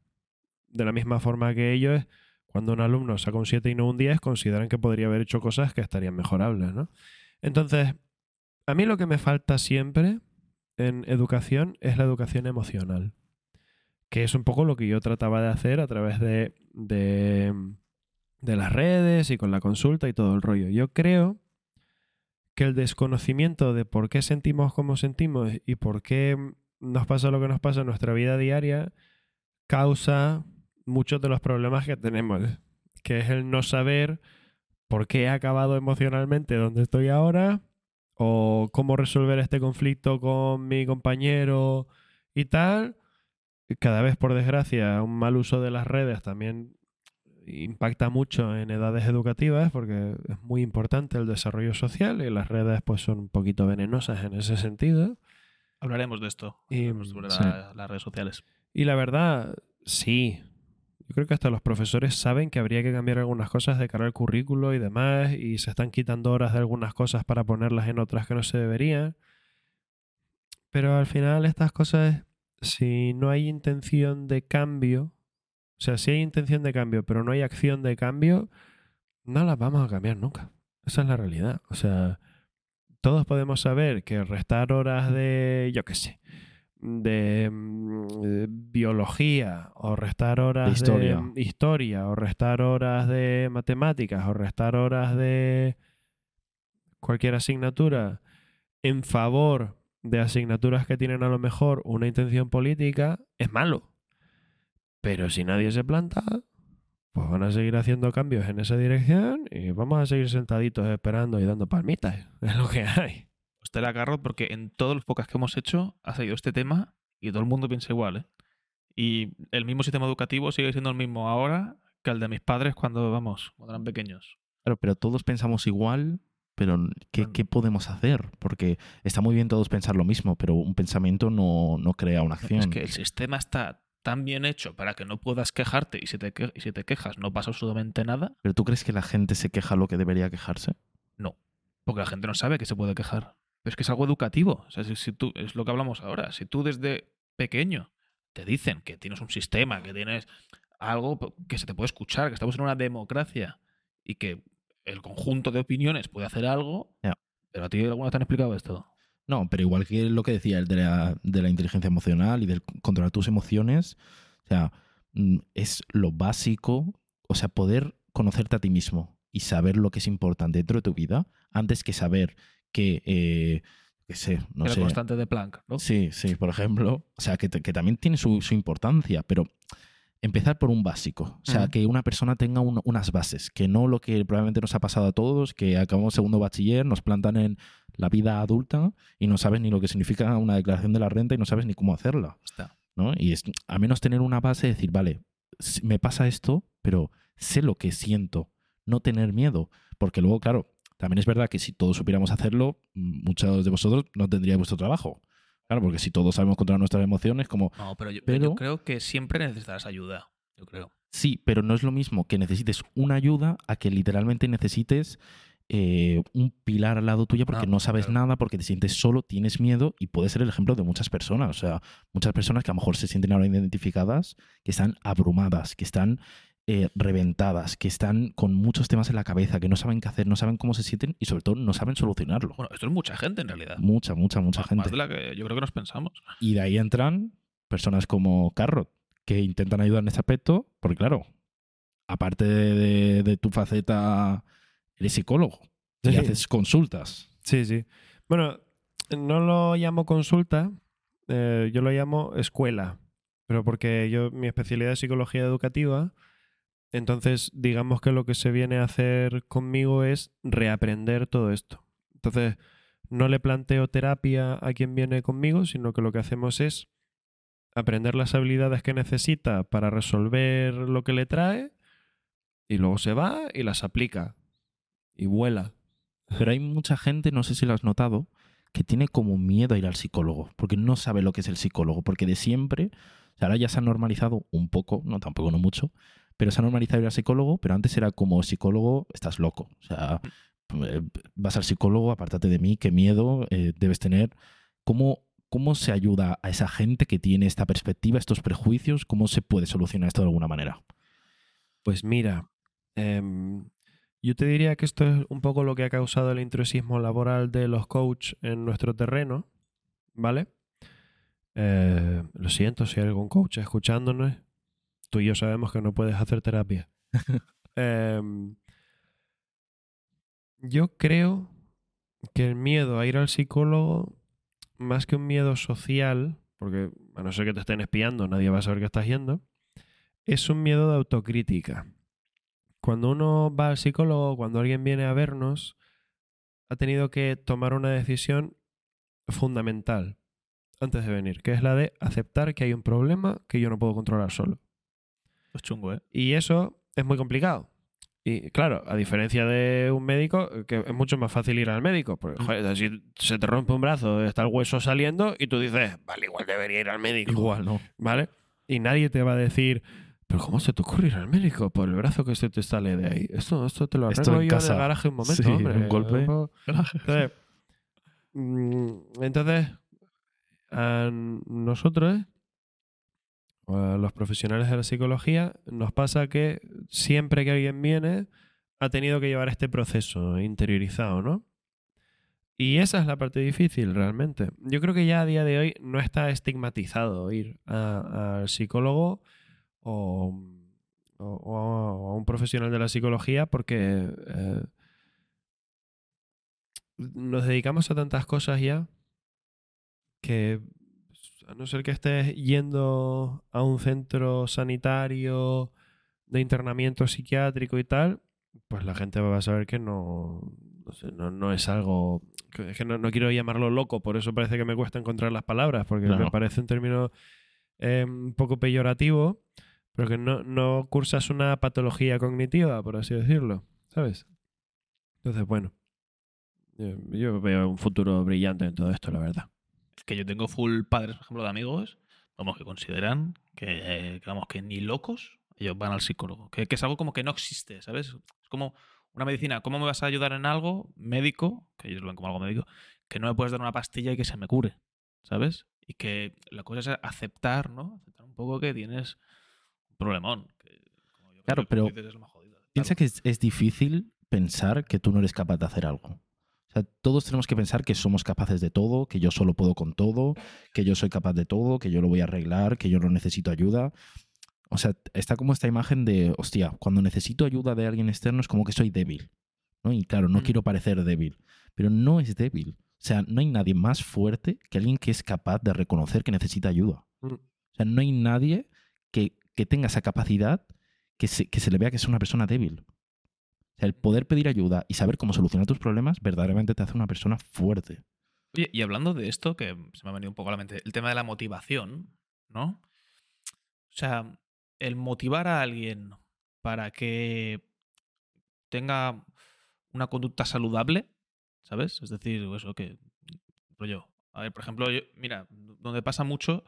De la misma forma que ellos, cuando un alumno saca un 7 y no un 10, consideran que podría haber hecho cosas que estarían mejorables, ¿no? Entonces, a mí lo que me falta siempre en educación es la educación emocional, que es un poco lo que yo trataba de hacer a través de, de, las redes y con la consulta y todo el rollo. Yo creo que el desconocimiento de por qué sentimos como sentimos y por qué nos pasa lo que nos pasa en nuestra vida diaria causa muchos de los problemas que tenemos, que es el no saber por qué he acabado emocionalmente donde estoy ahora o cómo resolver este conflicto con mi compañero y tal. Cada vez, por desgracia, un mal uso de las redes también impacta mucho en edades educativas porque es muy importante el desarrollo social y las redes pues son un poquito venenosas en ese sentido. Hablaremos de esto Y- sobre sí. la- las redes sociales. Y la verdad, sí. Yo creo que hasta los profesores saben que habría que cambiar algunas cosas de cara al currículo y demás, y se están quitando horas de algunas cosas para ponerlas en otras que no se deberían. Pero al final estas cosas, si no hay intención de cambio, o sea, si hay intención de cambio, pero no hay acción de cambio, no las vamos a cambiar nunca. Esa es la realidad. O sea, todos podemos saber que restar horas de, yo qué sé, de mm, eh, biología o restar horas De historia. de historia o restar horas de matemáticas o restar horas de cualquier asignatura en favor de asignaturas que tienen a lo mejor una intención política es malo. Pero si nadie se planta, pues van a seguir haciendo cambios en esa dirección y vamos a seguir sentaditos esperando y dando palmitas. <laughs> Es lo que hay. Pues te la agarro porque en todos los podcasts que hemos hecho ha salido este tema y todo el mundo piensa igual, ¿eh? Y el mismo sistema educativo sigue siendo el mismo ahora que el de mis padres cuando, vamos, cuando eran pequeños. Claro, pero todos pensamos igual, pero ¿qué, Bueno. qué podemos hacer? Porque está muy bien todos pensar lo mismo, pero un pensamiento no, no crea una acción. Es que el sistema está tan bien hecho para que no puedas quejarte y si te, que- y si te quejas no pasa absolutamente nada, ¿Pero tú crees que la gente se queja lo que debería quejarse? porque la gente no sabe que se puede quejar. Pero es que es algo educativo. O sea, si, si tú, es lo que hablamos ahora. Si tú desde pequeño te dicen que tienes un sistema, que tienes algo que se te puede escuchar, que estamos en una democracia y que el conjunto de opiniones puede hacer algo, pero a ti alguna vez te han explicado esto. No, pero igual que lo que decía el de la, de la inteligencia emocional y del controlar tus emociones, o sea, mm, es lo básico, o sea, poder conocerte a ti mismo y saber lo que es importante dentro de tu vida antes que saber que, eh, sé, no Era sé. constante de Planck, ¿no? Sí, sí, por ejemplo. O sea, que, que también tiene su, su importancia, pero empezar por un básico. O sea, que una persona tenga un- unas bases, que no lo que probablemente nos ha pasado a todos, que acabamos segundo bachiller, nos plantan en la vida adulta y no sabes ni lo que significa una declaración de la renta y no sabes ni cómo hacerla. Está. ¿no? Y es a menos tener una base de decir, vale, me pasa esto, pero sé lo que siento, no tener miedo. Porque luego, claro, también es verdad que si todos supiéramos hacerlo, muchos de vosotros no tendríais vuestro trabajo. Claro, porque si todos sabemos controlar nuestras emociones, como No, pero yo, Pero- yo creo que siempre necesitarás ayuda. Yo creo. sí, pero no es lo mismo que necesites una ayuda a que literalmente necesites eh, un pilar al lado tuyo porque No, no, sabes claro. nada, porque te sientes solo, tienes miedo y puede ser el ejemplo de muchas personas. O sea, muchas personas que a lo mejor se sienten ahora identificadas, que están abrumadas, que están eh, reventadas, que están con muchos temas en la cabeza, que no saben qué hacer, no saben cómo se sienten y sobre todo no saben solucionarlo. Bueno, esto es mucha gente en realidad. Mucha, mucha, mucha Más- gente. Más de la que yo creo que nos pensamos. Y de ahí entran personas como Carrot, que intentan ayudar en este aspecto, porque claro, aparte de, de- de tu faceta, eres psicólogo y haces consultas. Sí, sí. Bueno, no lo llamo consulta, eh, yo lo llamo escuela, pero porque yo mi especialidad es psicología educativa, entonces digamos que lo que se viene a hacer conmigo es reaprender todo esto. Entonces, no le planteo terapia a quien viene conmigo, sino que lo que hacemos es aprender las habilidades que necesita para resolver lo que le trae y luego se va y las aplica y vuela. Pero hay mucha gente, no sé si lo has notado, que tiene como miedo a ir al psicólogo, porque no sabe lo que es el psicólogo, porque de siempre, o sea, ahora ya se ha normalizado un poco, no tampoco no mucho, pero se ha normalizado ir al psicólogo, pero antes era como psicólogo, estás loco. O sea, eh, vas al psicólogo, apártate de mí, qué miedo eh, debes tener. ¿Cómo, ¿Cómo se ayuda a esa gente que tiene esta perspectiva, estos prejuicios? ¿Cómo se puede solucionar esto de alguna manera? Pues mira, em, yo te diría que esto es un poco lo que ha causado el intrusismo laboral de los coaches en nuestro terreno, ¿vale? Eh, lo siento si hay algún coach escuchándonos. Tú y yo sabemos que no puedes hacer terapia. <laughs> Em, yo creo que el miedo a ir al psicólogo, más que un miedo social, porque a no ser que te estén espiando, nadie va a saber que estás yendo, es un miedo de autocrítica. Cuando uno va al psicólogo, cuando alguien viene a vernos, ha tenido que tomar una decisión fundamental antes de venir, que es la de aceptar que hay un problema que yo no puedo controlar solo. Es chungo, ¿eh? Y eso es muy complicado. Y claro, a diferencia de un médico, que es mucho más fácil ir al médico. Porque, joder, si se te rompe un brazo, está el hueso saliendo y tú dices, vale, igual debería ir al médico. Igual, ¿no? ¿Vale? Y nadie te va a decir, pero ¿cómo se te ocurre ir al médico por el brazo que se te sale de ahí? Esto, esto te lo Esto arreglo en yo casa. en el garaje un momento, Sí, hombre. un golpe. Entonces, mm, entonces, a nosotros, a los profesionales de la psicología, nos pasa que siempre que alguien viene, ha tenido que llevar este proceso interiorizado, ¿no? Y esa es la parte difícil realmente. Yo creo que ya a día de hoy no está estigmatizado ir al psicólogo o a un profesional de la psicología porque eh, nos dedicamos a tantas cosas ya que a no ser que estés yendo a un centro sanitario de internamiento psiquiátrico y tal, pues la gente va a saber que no, no, sé, no, es algo... que- Es que no, no quiero llamarlo loco, por eso parece que me cuesta encontrar las palabras, porque me parece un término eh, un poco peyorativo, pero que no, no cursas una patología cognitiva, por así decirlo, ¿sabes? Entonces, bueno, yo, yo veo un futuro brillante en todo esto, la verdad. Que yo tengo full padres, por ejemplo, de amigos, vamos, que consideran que, eh, que, vamos, que ni locos ellos van al psicólogo. Que, que es algo como que no existe, ¿sabes? Es como una medicina. ¿Cómo me vas a ayudar en algo médico, que ellos lo ven como algo médico, que no me puedes dar una pastilla y que se me cure, ¿sabes? Y que la cosa es aceptar, ¿no? Aceptar un poco que tienes un problemón. que, como yo creo Claro, que pero dices, es lo más jodido. Piensa que es, es difícil pensar que tú no eres capaz de hacer algo. O sea, todos tenemos que pensar que somos capaces de todo, que yo solo puedo con todo, que yo soy capaz de todo, que yo lo voy a arreglar, que yo no necesito ayuda. O sea, está como esta imagen de, hostia, cuando necesito ayuda de alguien externo es como que soy débil. ¿no? Y claro, no Mm. quiero parecer débil, pero no es débil. O sea, no hay nadie más fuerte que alguien que es capaz de reconocer que necesita ayuda. Mm. O sea, no hay nadie que, que tenga esa capacidad que se, que se le vea que es una persona débil. Sea, el poder pedir ayuda y saber cómo solucionar tus problemas verdaderamente te hace una persona fuerte. Oye, y hablando de esto, que se me ha venido un poco a la mente, el tema de la motivación, ¿no? O sea, el motivar a alguien para que tenga una conducta saludable, ¿sabes? Es decir, eso que, rollo, a ver, por ejemplo, mira, donde pasa mucho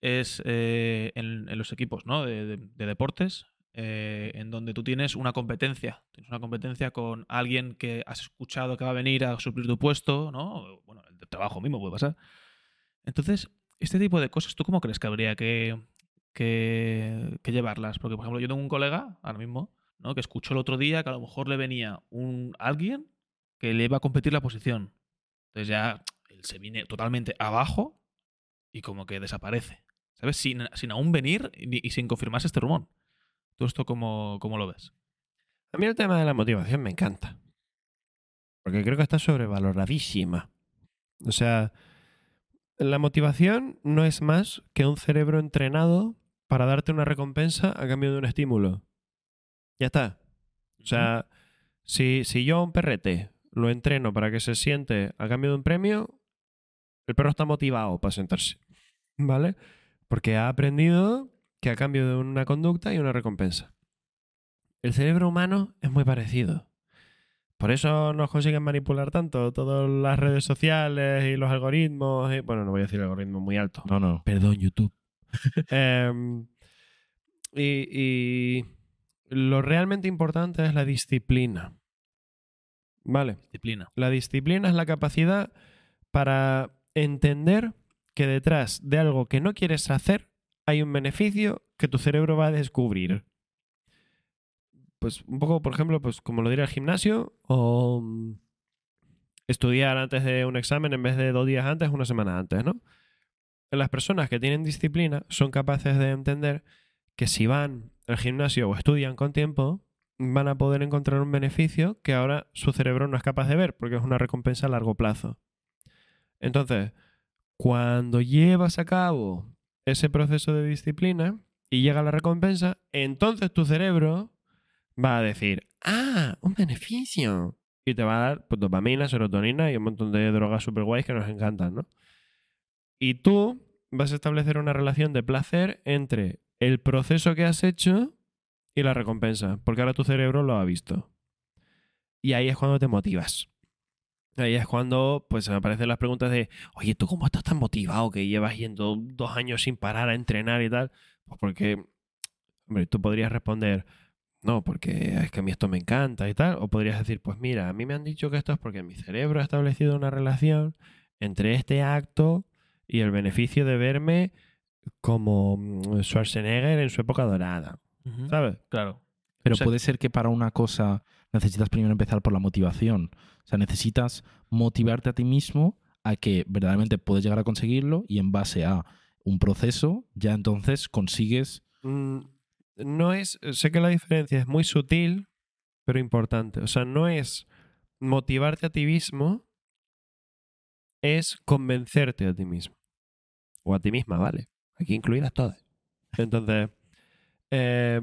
es eh, en, los equipos, ¿no? De deportes, eh, en donde tú tienes una competencia. Tienes una competencia con alguien que has escuchado que va a venir a suplir tu puesto, ¿no? Bueno, el trabajo mismo puede pasar. Entonces, este tipo de cosas, ¿tú cómo crees que habría que llevarlas? Porque, por ejemplo, yo tengo un colega, ahora mismo, ¿no? que escuchó el otro día que a lo mejor le venía un alguien que le iba a competir la posición. Entonces ya él se viene totalmente abajo y como que desaparece. ¿Sabes? Sin, sin aún venir y, y sin confirmarse este rumor. ¿Tú esto cómo, cómo lo ves? A mí el tema de la motivación me encanta. Porque creo que está sobrevaloradísima. O sea, la motivación no es más que un cerebro entrenado para darte una recompensa a cambio de un estímulo. Ya está. O sea, si, si yo a un perrete lo entreno para que se siente a cambio de un premio, el perro está motivado para sentarse. ¿Vale? Porque ha aprendido que a cambio de una conducta hay una recompensa. El cerebro humano es muy parecido. Por eso nos consiguen manipular tanto todas las redes sociales y los algoritmos. y- bueno, no voy a decir algoritmos muy alto. No, no. Perdón, YouTube. <laughs> Em, y, y lo realmente importante es la disciplina. Vale. Disciplina. La disciplina es la capacidad para entender que detrás de algo que no quieres hacer hay un beneficio que tu cerebro va a descubrir. pues un poco, por ejemplo, pues como lo diría el gimnasio o mm, estudiar antes de un examen en vez de dos días antes, una semana antes, ¿no? Las personas que tienen disciplina son capaces de entender que si van al gimnasio o estudian con tiempo, van a poder encontrar un beneficio que ahora su cerebro no es capaz de ver porque es una recompensa a largo plazo. Entonces, cuando llevas a cabo ese proceso de disciplina y llega la recompensa, entonces tu cerebro va a decir, ah, un beneficio. Y te va a dar pues, dopamina, serotonina y un montón de drogas super guays que nos encantan, ¿no? Y tú vas a establecer una relación de placer entre el proceso que has hecho y la recompensa, porque ahora tu cerebro lo ha visto. Y ahí es cuando te motivas. Ahí es cuando pues aparecen las preguntas de, oye, ¿tú cómo estás tan motivado que llevas yendo dos años sin parar a entrenar y tal? Pues porque, hombre, tú podrías responder, no, porque es que a mí esto me encanta y tal. O podrías decir, pues mira, a mí me han dicho que esto es porque mi cerebro ha establecido una relación entre este acto y el beneficio de verme como mm, Schwarzenegger en su época dorada. ¿Sabes? Claro. Pero O sea- puede ser que para una cosa necesitas primero empezar por la motivación. O sea, necesitas motivarte a ti mismo a que verdaderamente puedes llegar a conseguirlo y en base a un proceso ya entonces consigues... Mm, no es. Sé que la diferencia es muy sutil, pero importante. O sea, no es motivarte a ti mismo, es convencerte a ti mismo. O a ti misma, ¿vale? Aquí incluidas todas. Entonces, eh,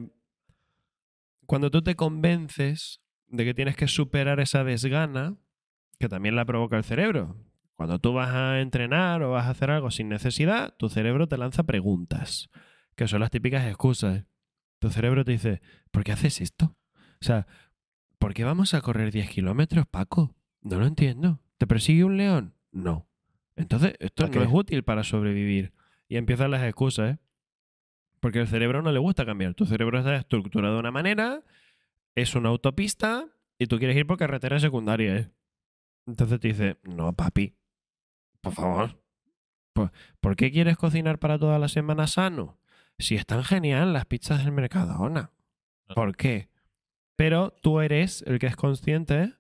cuando tú te convences de que tienes que superar esa desgana, que también la provoca el cerebro. Cuando tú vas a entrenar o vas a hacer algo sin necesidad, tu cerebro te lanza preguntas, que son las típicas excusas. Tu cerebro te dice, ¿por qué haces esto? O sea, ¿por qué vamos a correr 10 kilómetros, Paco? No lo entiendo. ¿Te persigue un león? No. Entonces, esto ¿Para no es útil para sobrevivir. Y empiezan las excusas, ¿eh? Porque al cerebro no le gusta cambiar. Tu cerebro está estructurado de una manera, es una autopista y tú quieres ir por carretera secundaria, ¿eh? Entonces te dice, no, papi, por favor. ¿Por, qué quieres cocinar para toda la semana sano? Si están genial las pizzas del Mercadona. ¿Por qué? Pero tú eres el que es consciente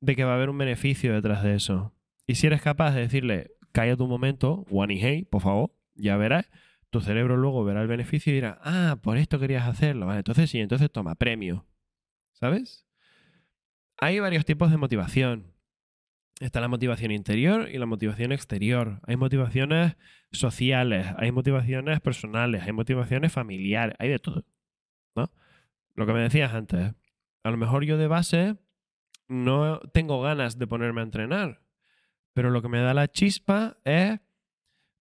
de que va a haber un beneficio detrás de eso. Y si eres capaz de decirle, cállate un momento, one y hey, por favor, ya verás, tu cerebro luego verá el beneficio y dirá, ah, por esto querías hacerlo. Vale, entonces sí, entonces toma premio. ¿Sabes? Hay varios tipos de motivación. Está la motivación interior y la motivación exterior. Hay motivaciones sociales, hay motivaciones personales, hay motivaciones familiares, hay de todo. ¿no? Lo que me decías antes, a lo mejor yo de base no tengo ganas de ponerme a entrenar, pero lo que me da la chispa es,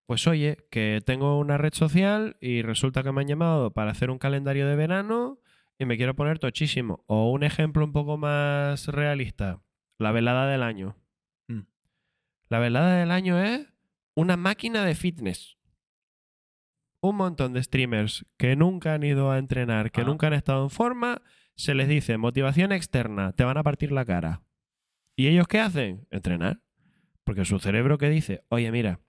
pues oye, que tengo una red social y resulta que me han llamado para hacer un calendario de verano y me quiero poner tochísimo. O un ejemplo un poco más realista, la velada del año. Mm. La velada del año es una máquina de fitness. Un montón de streamers que nunca han ido a entrenar, que Ah. nunca han estado en forma, se les dice motivación externa, te van a partir la cara. ¿Y ellos qué hacen? Entrenar. Porque su cerebro que dice, oye, mira,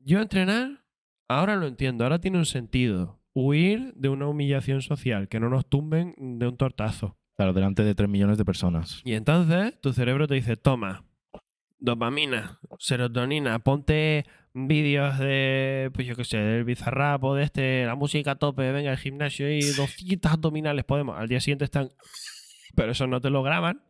yo entrenar, ahora lo entiendo, ahora tiene un sentido. Huir de una humillación social, que no nos tumben de un tortazo. Claro, delante de 3 millones de personas. Y entonces tu cerebro te dice, toma, dopamina, serotonina, ponte vídeos de, pues yo qué sé, del bizarrap o de este, la música a tope, venga al gimnasio y 200 abdominales podemos. Al día siguiente están... <laughs> Pero eso no te lo graban.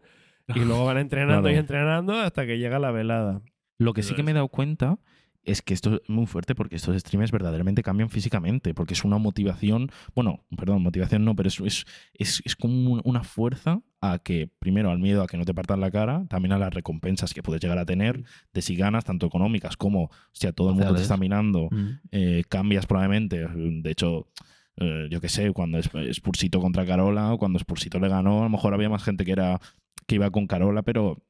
Y <laughs> luego van entrenando Claro. y entrenando hasta que llega la velada. Lo que sí que me he dado cuenta es que esto es muy fuerte porque estos streamers verdaderamente cambian físicamente, porque es una motivación, bueno, perdón, motivación no, pero es, es, es, es como un- una fuerza a que, primero, al miedo a que no te partan la cara, también a las recompensas que puedes llegar a tener, de si ganas, tanto económicas como, o sea, todo el mundo te está mirando, Mm. eh, cambias probablemente. De hecho, eh, yo qué sé, cuando Spursito contra Carola, o cuando Spursito le ganó, a lo mejor había más gente que era que iba con Carola, pero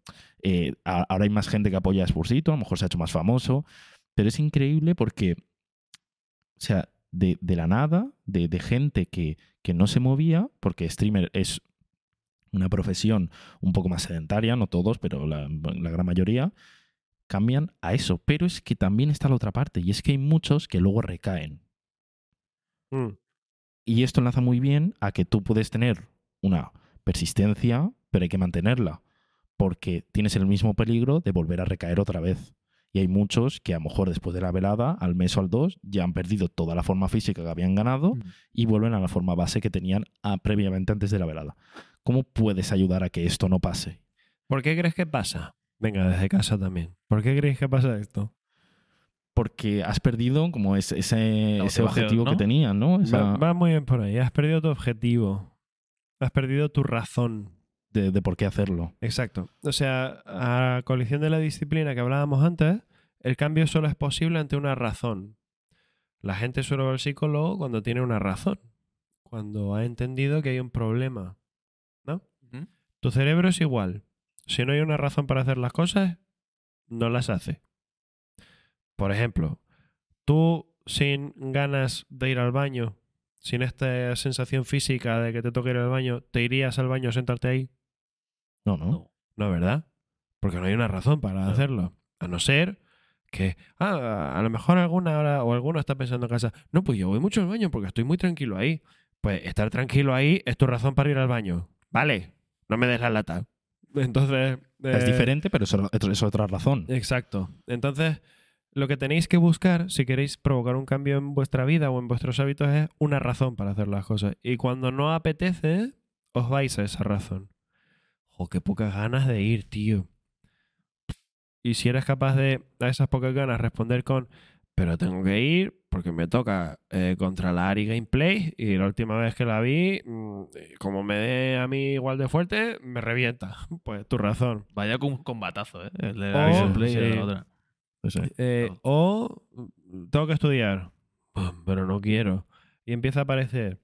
eh, ahora hay más gente que apoya a Spursito, a lo mejor se ha hecho más famoso. Pero es increíble porque, o sea, de, de la nada, de, de gente que, que no se movía, porque streamer es una profesión un poco más sedentaria, no todos, pero la, la gran mayoría, cambian a eso. Pero es que también está la otra parte, y es que hay muchos que luego recaen. Mm. Y esto enlaza muy bien a que tú puedes tener una persistencia, pero hay que mantenerla, porque tienes el mismo peligro de volver a recaer otra vez. Y hay muchos que a lo mejor después de la velada, al mes o al dos, ya han perdido toda la forma física que habían ganado Mm. y vuelven a la forma base que tenían ah, previamente antes de la velada. ¿Cómo puedes ayudar a que esto no pase? ¿Por qué crees que pasa? Venga, desde casa también. ¿Por qué creéis que pasa esto? Porque has perdido como ese, ese, objetivo que ¿no? tenían, ¿no? Esa- Va, va muy bien por ahí. Has perdido tu objetivo. Has perdido tu razón. De, de por qué hacerlo. Exacto. O sea, a colisión de la disciplina que hablábamos antes, el cambio solo es posible ante una razón. La gente suele ver al psicólogo cuando tiene una razón. Cuando ha entendido que hay un problema. ¿No? Tu cerebro es igual. Si no hay una razón para hacer las cosas, no las hace. Por ejemplo, tú sin ganas de ir al baño, sin esta sensación física de que te toque ir al baño, ¿te irías al baño a sentarte ahí? No, no. No. No, ¿verdad? Porque no hay una razón para hacerlo. A no ser que, ah, a lo mejor alguna hora o alguno está pensando en casa, no, pues yo voy mucho al baño porque estoy muy tranquilo ahí. Pues estar tranquilo ahí es tu razón para ir al baño. Vale, no me des la lata. Entonces... Es eh, diferente, pero eso es otra razón. Exacto. Entonces, lo que tenéis que buscar, si queréis provocar un cambio en vuestra vida o en vuestros hábitos, es una razón para hacer las cosas. Y cuando no apetece, os vais a esa razón. Jo, qué pocas ganas de ir, tío. Y si eres capaz de, a esas pocas ganas, responder con, pero tengo que ir porque me toca eh, contra la Ari Gameplay y la última vez que la vi, mm, como me dé a mí igual de fuerte, me revienta. <laughs> Pues tu razón. Vaya con un combatazo, ¿eh? El de la y la otra. Eso. Eh, o tengo que estudiar, "Ah, pero no quiero. Y empieza a aparecer,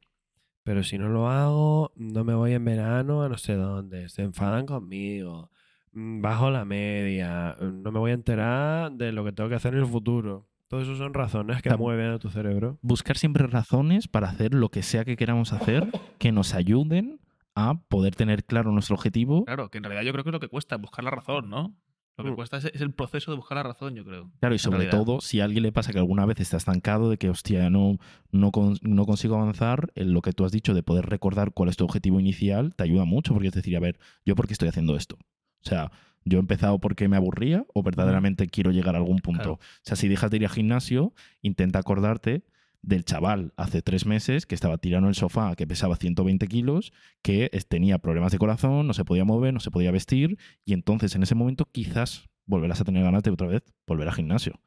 pero si no lo hago, no me voy en verano a no sé dónde, se enfadan conmigo, mm, bajo la media, mm, no me voy a enterar de lo que tengo que hacer en el futuro. Todo eso son razones que mueven a tu cerebro. Buscar siempre razones para hacer lo que sea que queramos hacer <laughs> que nos ayuden a poder tener claro nuestro objetivo. Claro, que en realidad yo creo que es lo que cuesta, buscar la razón, ¿no? Lo que Mm. cuesta es, es el proceso de buscar la razón, yo creo. Claro, y sobre realidad. todo, si a alguien le pasa que alguna vez está estancado, de que, hostia, no, no, con- no consigo avanzar, en lo que tú has dicho de poder recordar cuál es tu objetivo inicial, te ayuda mucho, porque es decir, a ver, ¿yo por qué estoy haciendo esto? O sea, ¿yo he empezado porque me aburría o verdaderamente quiero llegar a algún punto? Claro. O sea, si dejas de ir al gimnasio, intenta acordarte del chaval hace tres meses que estaba tirado en el sofá, que pesaba 120 kilos, que tenía problemas de corazón, no se podía mover, no se podía vestir, y entonces en ese momento quizás volverás a tener ganas de otra vez volver al gimnasio.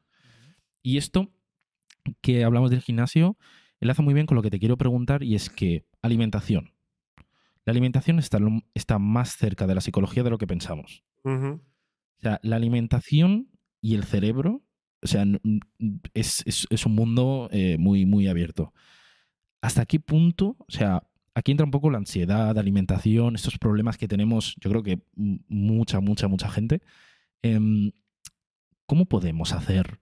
Y esto que hablamos del gimnasio enlaza muy bien con lo que te quiero preguntar y es que alimentación. La alimentación está, está más cerca de la psicología de lo que pensamos. O sea, la alimentación y el cerebro, o sea, es, es- un mundo eh, muy, muy abierto. ¿Hasta qué punto? O sea, aquí entra un poco la ansiedad, alimentación, estos problemas que tenemos, yo creo que mucha, mucha, mucha gente. Em, ¿Cómo podemos hacer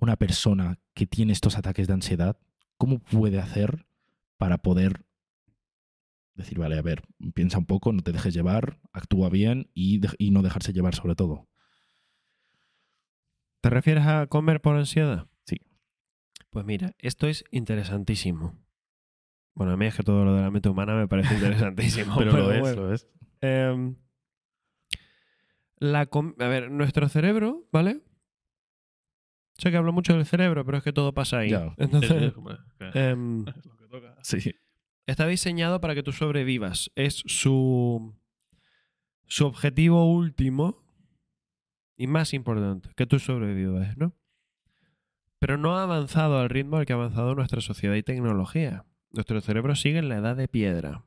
una persona que tiene estos ataques de ansiedad? ¿Cómo puede hacer para poder decir, vale, a ver, piensa un poco, no te dejes llevar, actúa bien y, y no dejarse llevar sobre todo? ¿Te refieres a comer por ansiedad? Sí. Pues mira, esto es interesantísimo. Bueno, a mí es que todo lo de la mente humana me parece interesantísimo. <laughs> bueno. lo es. Em, la a ver, nuestro cerebro, ¿vale? Sé que hablo mucho del cerebro, pero es que todo pasa ahí. Ya. <laughs> Entonces, <laughs> es lo que toca. Sí. está diseñado para que tú sobrevivas. Es su, su objetivo último y más importante, que tú sobrevivas, ¿no? Pero no ha avanzado al ritmo al que ha avanzado nuestra sociedad y tecnología. Nuestro cerebro sigue en la edad de piedra.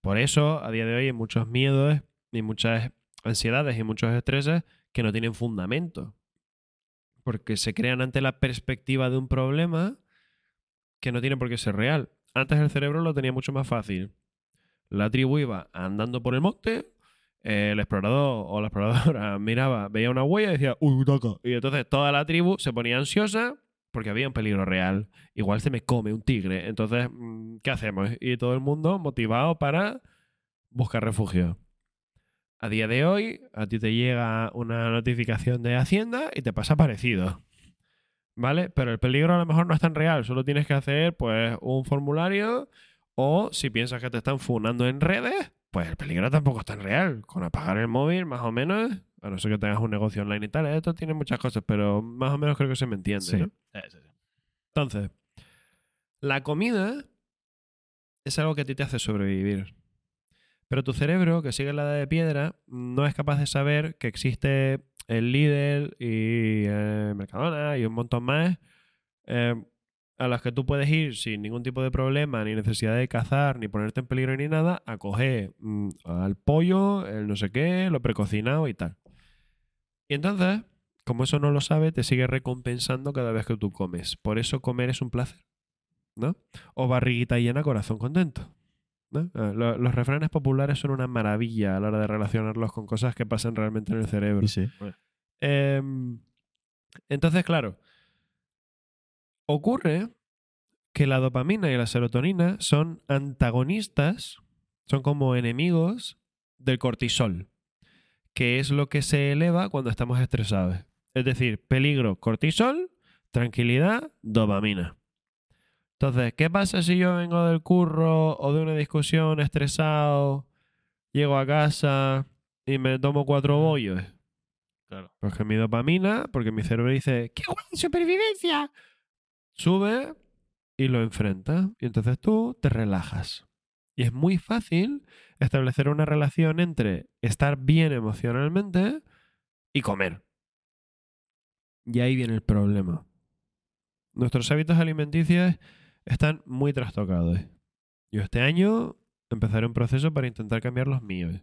Por eso, a día de hoy, hay muchos miedos y muchas ansiedades y muchos estreses que no tienen fundamento. Porque se crean ante la perspectiva de un problema que no tiene por qué ser real. Antes el cerebro lo tenía mucho más fácil. La tribu iba andando por el monte, el explorador o la exploradora <laughs> miraba, veía una huella y decía, uy, toca. Y entonces toda la tribu se ponía ansiosa porque había un peligro real. Igual se me come un tigre. Entonces, mm, ¿qué hacemos? Y todo el mundo motivado para buscar refugio. A día de hoy, a ti te llega una notificación de Hacienda y te pasa parecido. ¿Vale? Pero el peligro a lo mejor no es tan real. Solo tienes que hacer, pues, un formulario O si piensas que te están funando en redes, pues el peligro tampoco es tan real. Con apagar el móvil, más o menos, a no ser que tengas un negocio online y tal, esto tiene muchas cosas, pero más o menos creo que se me entiende. Sí. ¿no? Sí, sí. Entonces, la comida es algo que a ti te hace sobrevivir. Pero tu cerebro, que sigue la edad de piedra, no es capaz de saber que existe el Lidl y eh, Mercadona y un montón más eh, a las que tú puedes ir sin ningún tipo de problema, ni necesidad de cazar, ni ponerte en peligro ni nada, a coger mm, al pollo, el no sé qué, lo precocinado y tal. Y entonces, como eso no lo sabe, te sigue recompensando cada vez que tú comes. Por eso comer es un placer. ¿No? O barriguita llena, corazón contento. ¿no? Lo- Los refranes populares son una maravilla a la hora de relacionarlos con cosas que pasan realmente en el cerebro. Sí, sí. Em, entonces, claro, ocurre que la dopamina y la serotonina son antagonistas, son como enemigos del cortisol, que es lo que se eleva cuando estamos estresados. Es decir, peligro, cortisol, tranquilidad, dopamina. Entonces, ¿qué pasa si yo vengo del curro o de una discusión estresado, llego a casa y me tomo cuatro bollos? Claro. Porque mi dopamina, porque mi cerebro dice, ¡qué guay, supervivencia! Sube y lo enfrenta. Y entonces tú te relajas. Y es muy fácil establecer una relación entre estar bien emocionalmente y comer. Y ahí viene el problema. Nuestros hábitos alimenticios están muy trastocados. Yo este año empezaré un proceso para intentar cambiar los míos.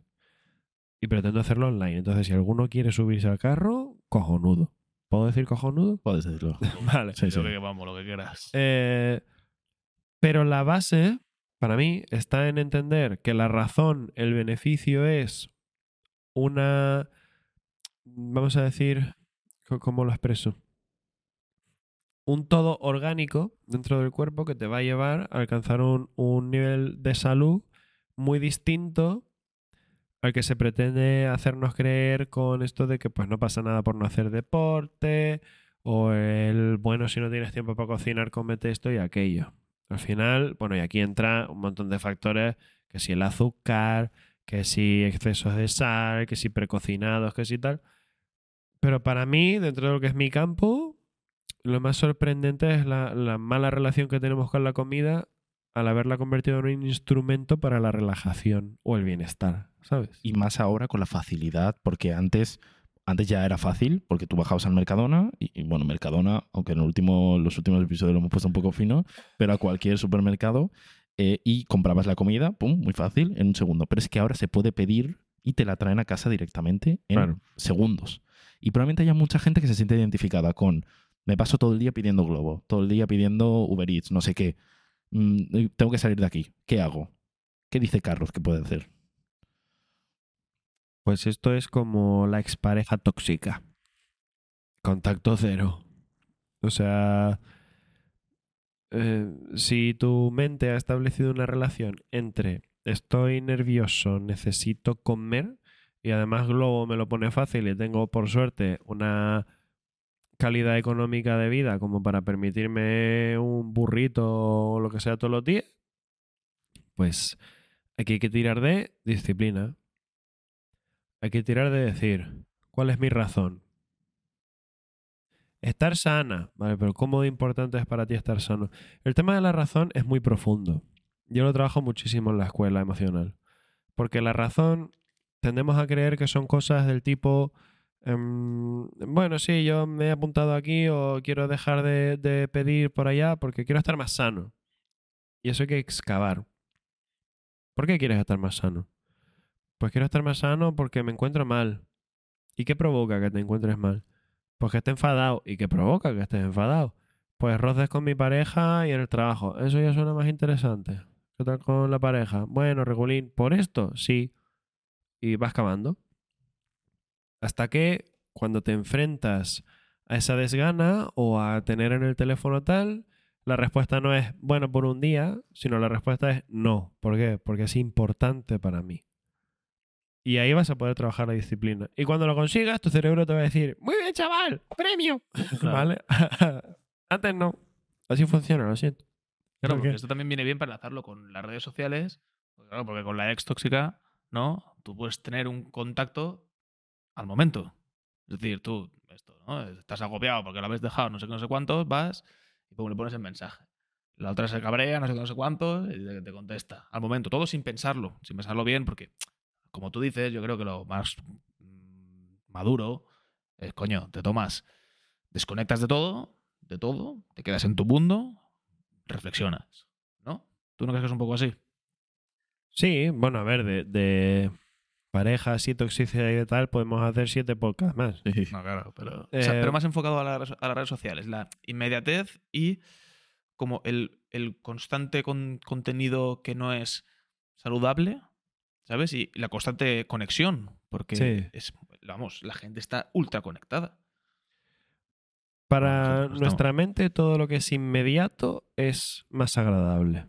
Y pretendo hacerlo online. Entonces, si alguno quiere subirse al carro, cojonudo. ¿Puedo decir cojonudo? Puedes decirlo. <laughs> Vale. Sí, que vamos, lo que quieras. Eh, pero la base, para mí, está en entender que la razón, el beneficio es una. Vamos a decir. ¿Cómo lo expreso? Un todo orgánico dentro del cuerpo que te va a llevar a alcanzar un, un nivel de salud muy distinto al que se pretende hacernos creer con esto de que pues no pasa nada por no hacer deporte, o el, bueno, si no tienes tiempo para cocinar, comete esto y aquello. Al final, bueno, y aquí entra un montón de factores, que si el azúcar, que si excesos de sal, que si precocinados, que si tal. Pero para mí, dentro de lo que es mi campo, lo más sorprendente es la, la mala relación que tenemos con la comida al haberla convertido en un instrumento para la relajación o el bienestar, ¿sabes? Y más ahora con la facilidad, porque antes, antes ya era fácil, porque tú bajabas al Mercadona, y, y, bueno, Mercadona, aunque en el último, los últimos episodios lo hemos puesto un poco fino, pero a cualquier supermercado, eh, y comprabas la comida, pum, muy fácil, en un segundo. Pero es que ahora se puede pedir y te la traen a casa directamente en Claro. segundos. Y probablemente haya mucha gente que se siente identificada con, me paso todo el día pidiendo Globo, todo el día pidiendo Uber Eats, no sé qué. Mm, tengo que salir de aquí. ¿Qué hago? ¿Qué dice Carlos que puede hacer? Pues esto es como la expareja tóxica. Contacto cero. O sea, eh, si tu mente ha establecido una relación entre estoy nervioso, necesito comer, y además Globo me lo pone fácil y tengo por suerte una calidad económica de vida como para permitirme un burrito o lo que sea todos los días, pues aquí hay que tirar de disciplina. Hay que tirar de decir, ¿cuál es mi razón? Estar sana, ¿vale? Pero ¿cómo importante es para ti estar sano? El tema de la razón es muy profundo. Yo lo trabajo muchísimo en la escuela emocional. Porque la razón tendemos a creer que son cosas del tipo, em, bueno, sí, yo me he apuntado aquí o quiero dejar de, pedir por allá porque quiero estar más sano. Y eso hay que excavar. ¿Por qué quieres estar más sano? Pues quiero estar más sano porque me encuentro mal. ¿Y qué provoca que te encuentres mal? Pues que esté enfadado. ¿Y qué provoca que estés enfadado? Pues roces con mi pareja y en el trabajo. Eso ya suena más interesante. ¿Qué tal con la pareja? Bueno, regulín, ¿por esto? Sí. Y vas cavando. Hasta que cuando te enfrentas a esa desgana o a tener en el teléfono tal, la respuesta no es bueno por un día, sino la respuesta es no. ¿Por qué? Porque es importante para mí. Y ahí vas a poder trabajar la disciplina. Y cuando lo consigas, tu cerebro te va a decir, muy bien, chaval, premio. Claro. <laughs> ¿Vale? <laughs> Antes no. Así funciona, lo siento. Claro, ¿Por porque esto también viene bien para enlazarlo con las redes sociales. Porque, claro, porque con la ex tóxica, ¿no? Tú puedes tener un contacto al momento. Es decir, tú, esto, ¿no? Estás agobiado porque lo habéis dejado, no sé qué, no sé cuántos, vas y pum, le pones el mensaje. La otra se cabrea, no sé qué, no sé cuántos, y te, te contesta. Al momento, todo sin pensarlo, sin pensarlo bien, porque, como tú dices, yo creo que lo más mm, maduro es, coño, te tomas, desconectas de todo, de todo, te quedas en tu mundo, reflexionas, ¿no? ¿Tú no crees que es un poco así? Sí, bueno, a ver, de parejas y toxicidad y de tal, podemos hacer siete podcasts más. Sí. No, claro, pero, o Eh, sea, pero más enfocado a, las- a las redes sociales, la inmediatez y como el, el constante con- contenido que no es saludable, ¿sabes? Y la constante conexión, porque Sí. es, vamos, la gente está ultra conectada. Para nuestra mente, todo lo que es inmediato es más agradable.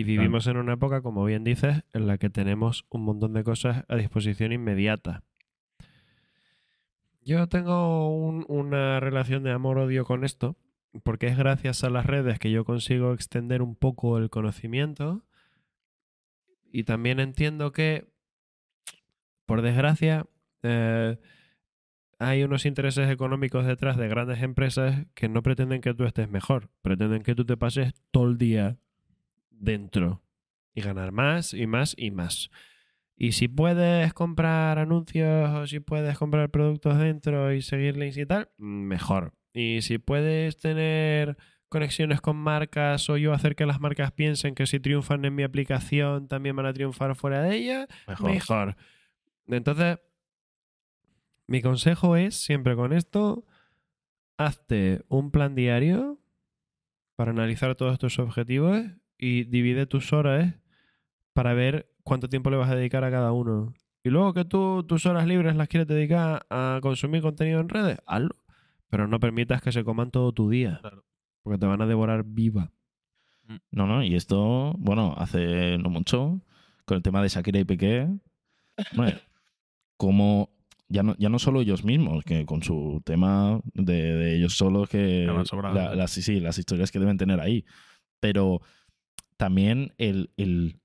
Y vivimos en una época, como bien dices, en la que tenemos un montón de cosas a disposición inmediata. Yo tengo un- una relación de amor-odio con esto, porque es gracias a las redes que yo consigo extender un poco el conocimiento. Y también entiendo que, por desgracia, eh, hay unos intereses económicos detrás de grandes empresas que no pretenden que tú estés mejor, pretenden que tú te pases todo el día dentro y ganar más y más y más. Y si puedes comprar anuncios o si puedes comprar productos dentro y seguir links y tal, mejor. Y si puedes tener conexiones con marcas o yo hacer que las marcas piensen que si triunfan en mi aplicación también van a triunfar fuera de ella, Mejor. mejor. Entonces, mi consejo es, siempre con esto, hazte un plan diario para analizar todos tus objetivos y divide tus horas para ver cuánto tiempo le vas a dedicar a cada uno. Y luego que tú tus horas libres las quieres dedicar a consumir contenido en redes, hazlo. Pero no permitas que se coman todo tu día, Claro. porque te van a devorar viva. No, no, y esto, bueno, hace no mucho, con el tema de Shakira y Piqué, como ya no, ya no solo ellos mismos, que con su tema de, de ellos solos, que las, sí, sí, las historias que deben tener ahí, pero también el, el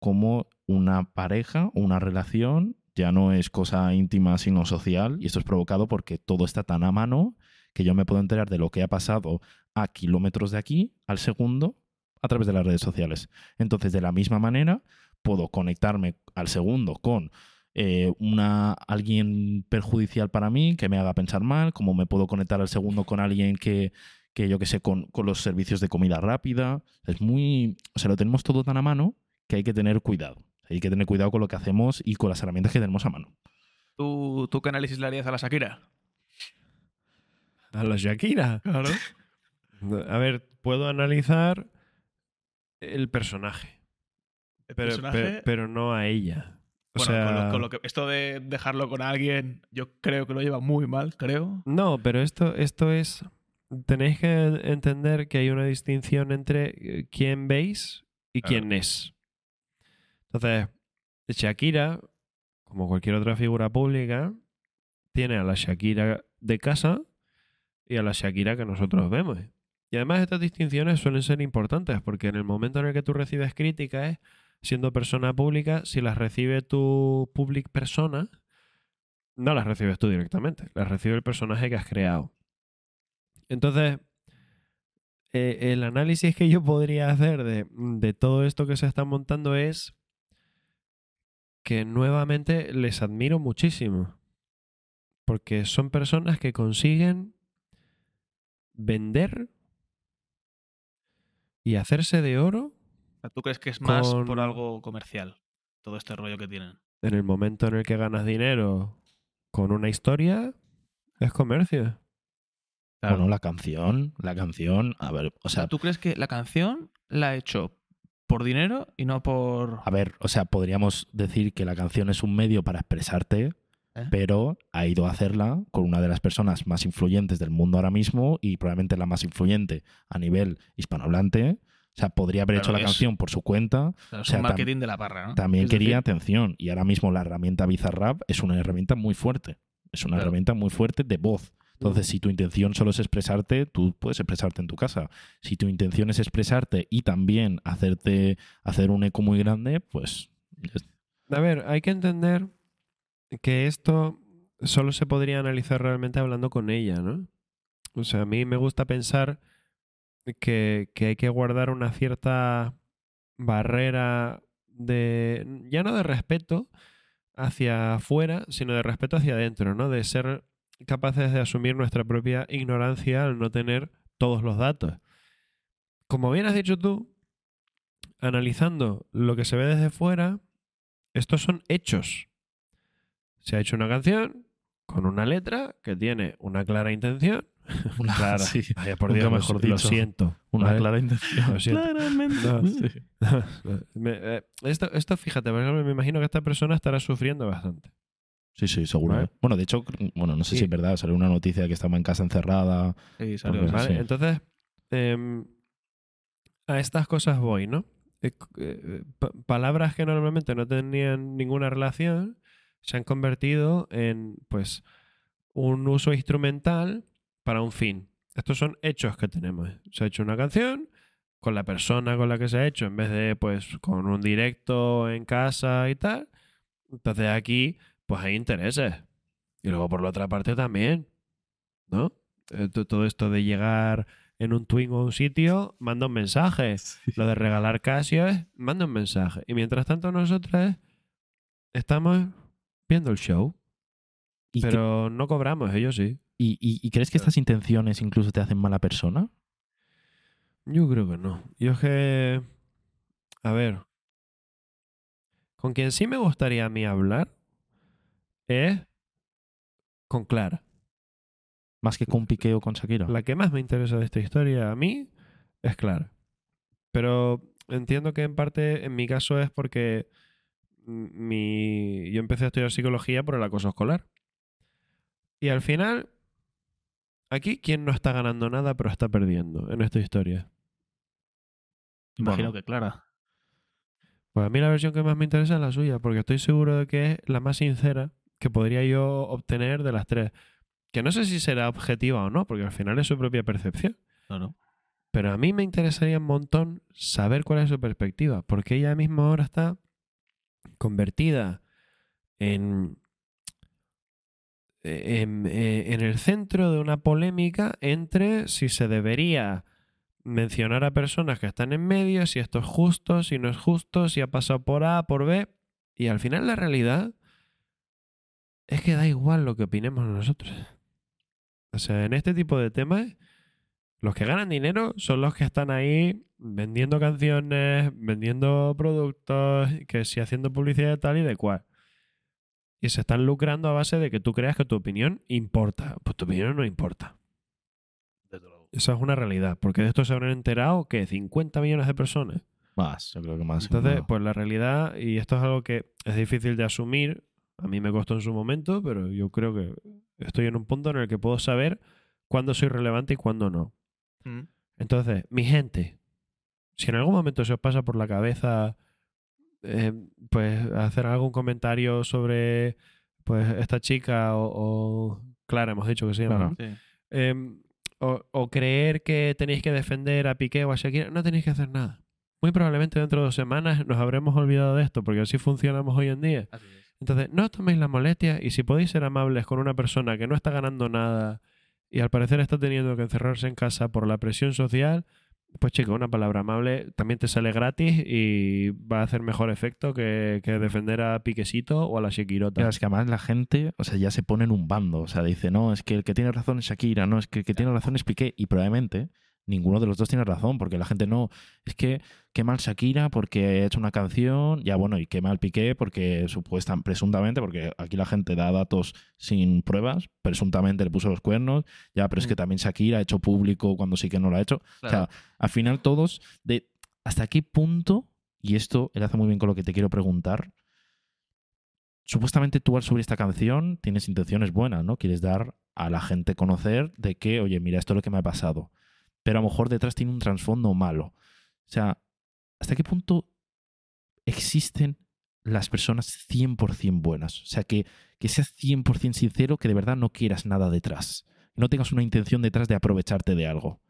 cómo una pareja una relación ya no es cosa íntima sino social, y esto es provocado porque todo está tan a mano que yo me puedo enterar de lo que ha pasado a kilómetros de aquí al segundo a través de las redes sociales. Entonces, de la misma manera, puedo conectarme al segundo con eh, una, alguien perjudicial para mí, que me haga pensar mal, como me puedo conectar al segundo con alguien que, que yo que sé, con, con los servicios de comida rápida. Es muy... O sea, lo tenemos todo tan a mano que hay que tener cuidado. Hay que tener cuidado con lo que hacemos y con las herramientas que tenemos a mano. ¿Tú, ¿Tú qué análisis le harías a la Shakira? A la Shakira. Claro. <laughs> A ver, puedo analizar el personaje. El Pero, personaje- pero, pero no a ella. O Bueno, sea, con lo- con lo que, esto de dejarlo con alguien, yo creo que lo lleva muy mal, creo. No, pero esto, esto es. Tenéis que entender que hay una distinción entre eh, quién veis y Claro. quién es. Entonces, Shakira, como cualquier otra figura pública, tiene a la Shakira de casa y a la Shakira que nosotros vemos. Y además estas distinciones suelen ser importantes porque en el momento en el que tú recibes críticas, siendo persona pública, si las recibe tu public persona, no las recibes tú directamente, las recibe el personaje que has creado. Entonces, eh, el análisis que yo podría hacer de, de todo esto que se está montando es que nuevamente les admiro muchísimo. Porque son personas que consiguen vender y hacerse de oro ¿Tú crees que es más Con- por algo comercial? Todo este rollo que tienen. en el momento en el que ganas dinero con una historia, es comercio. Bueno, la canción, la canción, a ver, o sea, ¿tú crees que la canción la ha hecho por dinero y no por. a ver, o sea, podríamos decir que la canción es un medio para expresarte, ¿Eh? pero ha ido a hacerla con una de las personas más influyentes del mundo ahora mismo y probablemente la más influyente a nivel hispanohablante. O sea, podría haber Claro, hecho la es- canción por su cuenta. O sea, es un marketing de la parra, ¿no? También Es quería decir, atención. Y ahora mismo la herramienta Bizarrap es una herramienta muy fuerte. Es una Claro. herramienta muy fuerte de voz. Entonces, si tu intención solo es expresarte, tú puedes expresarte en tu casa. Si tu intención es expresarte y también hacerte hacer un eco muy grande, pues A ver, hay que entender que esto solo se podría analizar realmente hablando con ella, ¿no? O sea, a mí me gusta pensar que, que hay que guardar una cierta barrera de, ya no de respeto hacia afuera, sino de respeto hacia adentro, ¿no? De ser capaces de asumir nuestra propia ignorancia al no tener todos los datos. Como bien has dicho tú, analizando lo que se ve desde fuera, estos son hechos. Se ha hecho una canción con una letra que tiene una clara intención. <laughs> Una- clara. sí, Vaya, por Dios, lo- mejor lo, dicho. siento. una ¿vale? clara intención. Lo siento. Claramente. No. Sí. <laughs> Me- eh, esto, esto, fíjate, por ejemplo, me imagino que esta persona estará sufriendo bastante. Sí, sí, seguro. Vale. ¿eh? Bueno, de hecho, bueno, no sé Sí. si es verdad, salió una noticia de que estaba en casa encerrada. Sí, salió. Porque- ¿vale? sí. Entonces, em, a estas cosas voy, ¿no? Eh, eh, pa- palabras que normalmente no tenían ninguna relación se han convertido en, pues, un uso instrumental para un fin. Estos son hechos que tenemos. Se ha hecho una canción con la persona con la que se ha hecho, en vez de, pues, con un directo en casa y tal. Entonces aquí, pues hay intereses. Y luego por la otra parte también, ¿no? Eh, to- todo esto de llegar en un twin o un sitio, manda un mensaje. <laughs> Lo de regalar Casio es, manda un mensaje. Y mientras tanto nosotros estamos viendo el show, ¿Y, qué- pero no cobramos, ellos sí. y- y- y crees que estas intenciones incluso te hacen mala persona? Yo creo que no. Yo es que... A ver. Con quien sí me gustaría a mí hablar es con Clara. Más que con Piqué o con Shakira. La que más me interesa de esta historia a mí es Clara. Pero entiendo que en parte, en mi caso, es porque mi... yo empecé a estudiar psicología por el acoso escolar. Y al final, aquí, ¿quién no está ganando nada pero está perdiendo en esta historia? Imagino Bueno. que Clara. Pues a mí la versión que más me interesa es la suya, porque estoy seguro de que es la más sincera que podría yo obtener de las tres. Que no sé si será objetiva o no, porque al final es su propia percepción. Pero a mí me interesaría un montón saber cuál es su perspectiva, porque ella misma ahora está convertida en, en, eh, en el centro de una polémica entre si se debería mencionar a personas que están en medio, si esto es justo, si no es justo, si ha pasado por A, por B. Y al final la realidad es que da igual lo que opinemos nosotros. O sea, en este tipo de temas, los que ganan dinero son los que están ahí vendiendo canciones, vendiendo productos, que si haciendo publicidad de tal y de cual. Y se están lucrando a base de que tú creas que tu opinión importa. Pues tu opinión no importa. Esa es una realidad, porque de esto se habrán enterado que 50 millones de personas. Más, yo creo que más. Entonces, pues la realidad, y esto es algo que es difícil de asumir, a mí me costó en su momento, pero yo creo que estoy en un punto en el que puedo saber cuándo soy relevante y cuándo no. Mm. Entonces, mi gente, si en algún momento se os pasa por la cabeza eh, pues hacer algún comentario sobre pues esta chica o, o Clara, hemos dicho que se llama. Sí. Em, o, o creer que tenéis que defender a Piqué o a Shakira, no tenéis que hacer nada. Muy probablemente dentro de dos semanas nos habremos olvidado de esto, porque así funcionamos hoy en día. Así es. Entonces, no os toméis la molestia y si podéis ser amables con una persona que no está ganando nada y al parecer está teniendo que encerrarse en casa por la presión social, pues chico, una palabra amable también te sale gratis y va a hacer mejor efecto que, defender a Piquesito o a la Shakirota. Claro, es que además la gente, o sea, ya se pone en un bando. O sea, dice, no, es que el que tiene razón es Shakira, no, es que el que tiene razón es Piqué. Y probablemente ninguno de los dos tiene razón, porque la gente no, es que qué mal Shakira porque ha hecho una canción, ya bueno, y qué mal Piqué porque supuestan, presuntamente, porque aquí la gente da datos sin pruebas, presuntamente le puso los cuernos, ya, pero es que Mm. también Shakira ha hecho público cuando sí que no lo ha hecho. O Claro. sea, al final todos, de hasta qué punto, y esto enlaza muy bien con lo que te quiero preguntar, supuestamente tú al subir esta canción tienes intenciones buenas, ¿no? Quieres dar a la gente conocer de que, oye, mira, esto es lo que me ha pasado. Pero a lo mejor detrás tiene un trasfondo malo. O sea, ¿hasta qué punto existen las personas 100% buenas? O sea, que, que seas 100% sincero, que de verdad no quieras nada detrás. no tengas una intención detrás de aprovecharte de algo.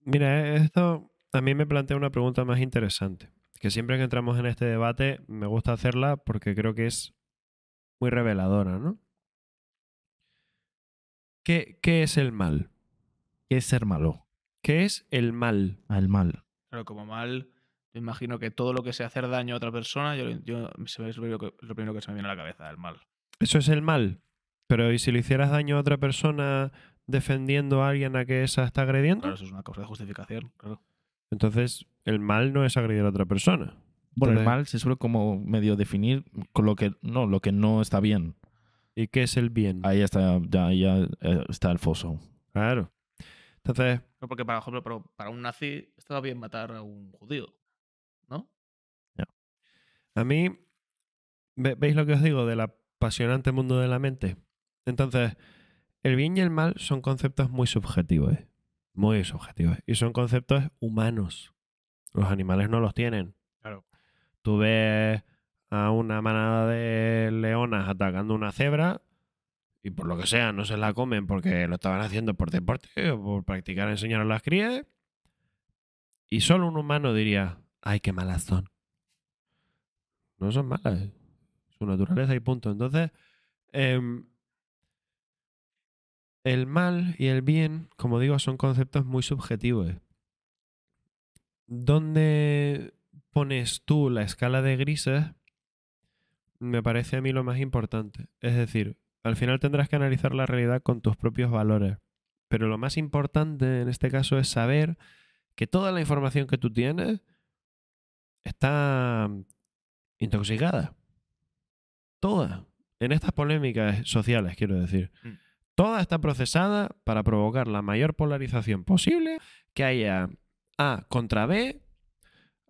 Mira, esto a mí me plantea una pregunta más interesante, que siempre que entramos en este debate me gusta hacerla porque creo que es muy reveladora, ¿no? ¿Qué, qué es el mal? ¿Qué es ser malo? ¿Qué es el mal? Al mal. Pero como mal, yo imagino que todo lo que sea hacer daño a otra persona, yo, yo se me- es lo primero, que, lo primero que se me viene a la cabeza, el mal. Eso es el mal. Pero ¿y si le hicieras daño a otra persona defendiendo a alguien a que esa está agrediendo? Claro, eso es una causa de justificación, claro. Entonces, el mal no es agredir a otra persona. Bueno, el mal se suele como medio definir con lo que no, lo que no está bien. ¿Y qué es el bien? Ahí está, ya, ya eh, está el foso. Claro. Entonces, No, porque, para ejemplo, pero para un nazi estaba bien matar a un judío, ¿no? a mí, ve- ¿veis lo que os digo del apasionante mundo de la mente? Entonces, el bien y el mal son conceptos muy subjetivos. Muy subjetivos. Y son conceptos humanos. Los animales no los tienen. Claro. Tú ves a una manada de leonas atacando una cebra y por lo que sea no se la comen porque lo estaban haciendo por deporte o por practicar enseñar a las crías. Y solo un humano diría, ay, qué malas son. No son malas. Su naturaleza y punto. Entonces, em, el mal y el bien, como digo, son conceptos muy subjetivos. ¿Dónde pones tú la escala de grises? Me parece a mí lo más importante. Es decir, al final tendrás que analizar la realidad con tus propios valores. Pero lo más importante en este caso es saber que toda la información que tú tienes está intoxicada. Toda. En estas polémicas sociales, quiero decir. Mm. Toda está procesada para provocar la mayor polarización posible, que haya A contra B,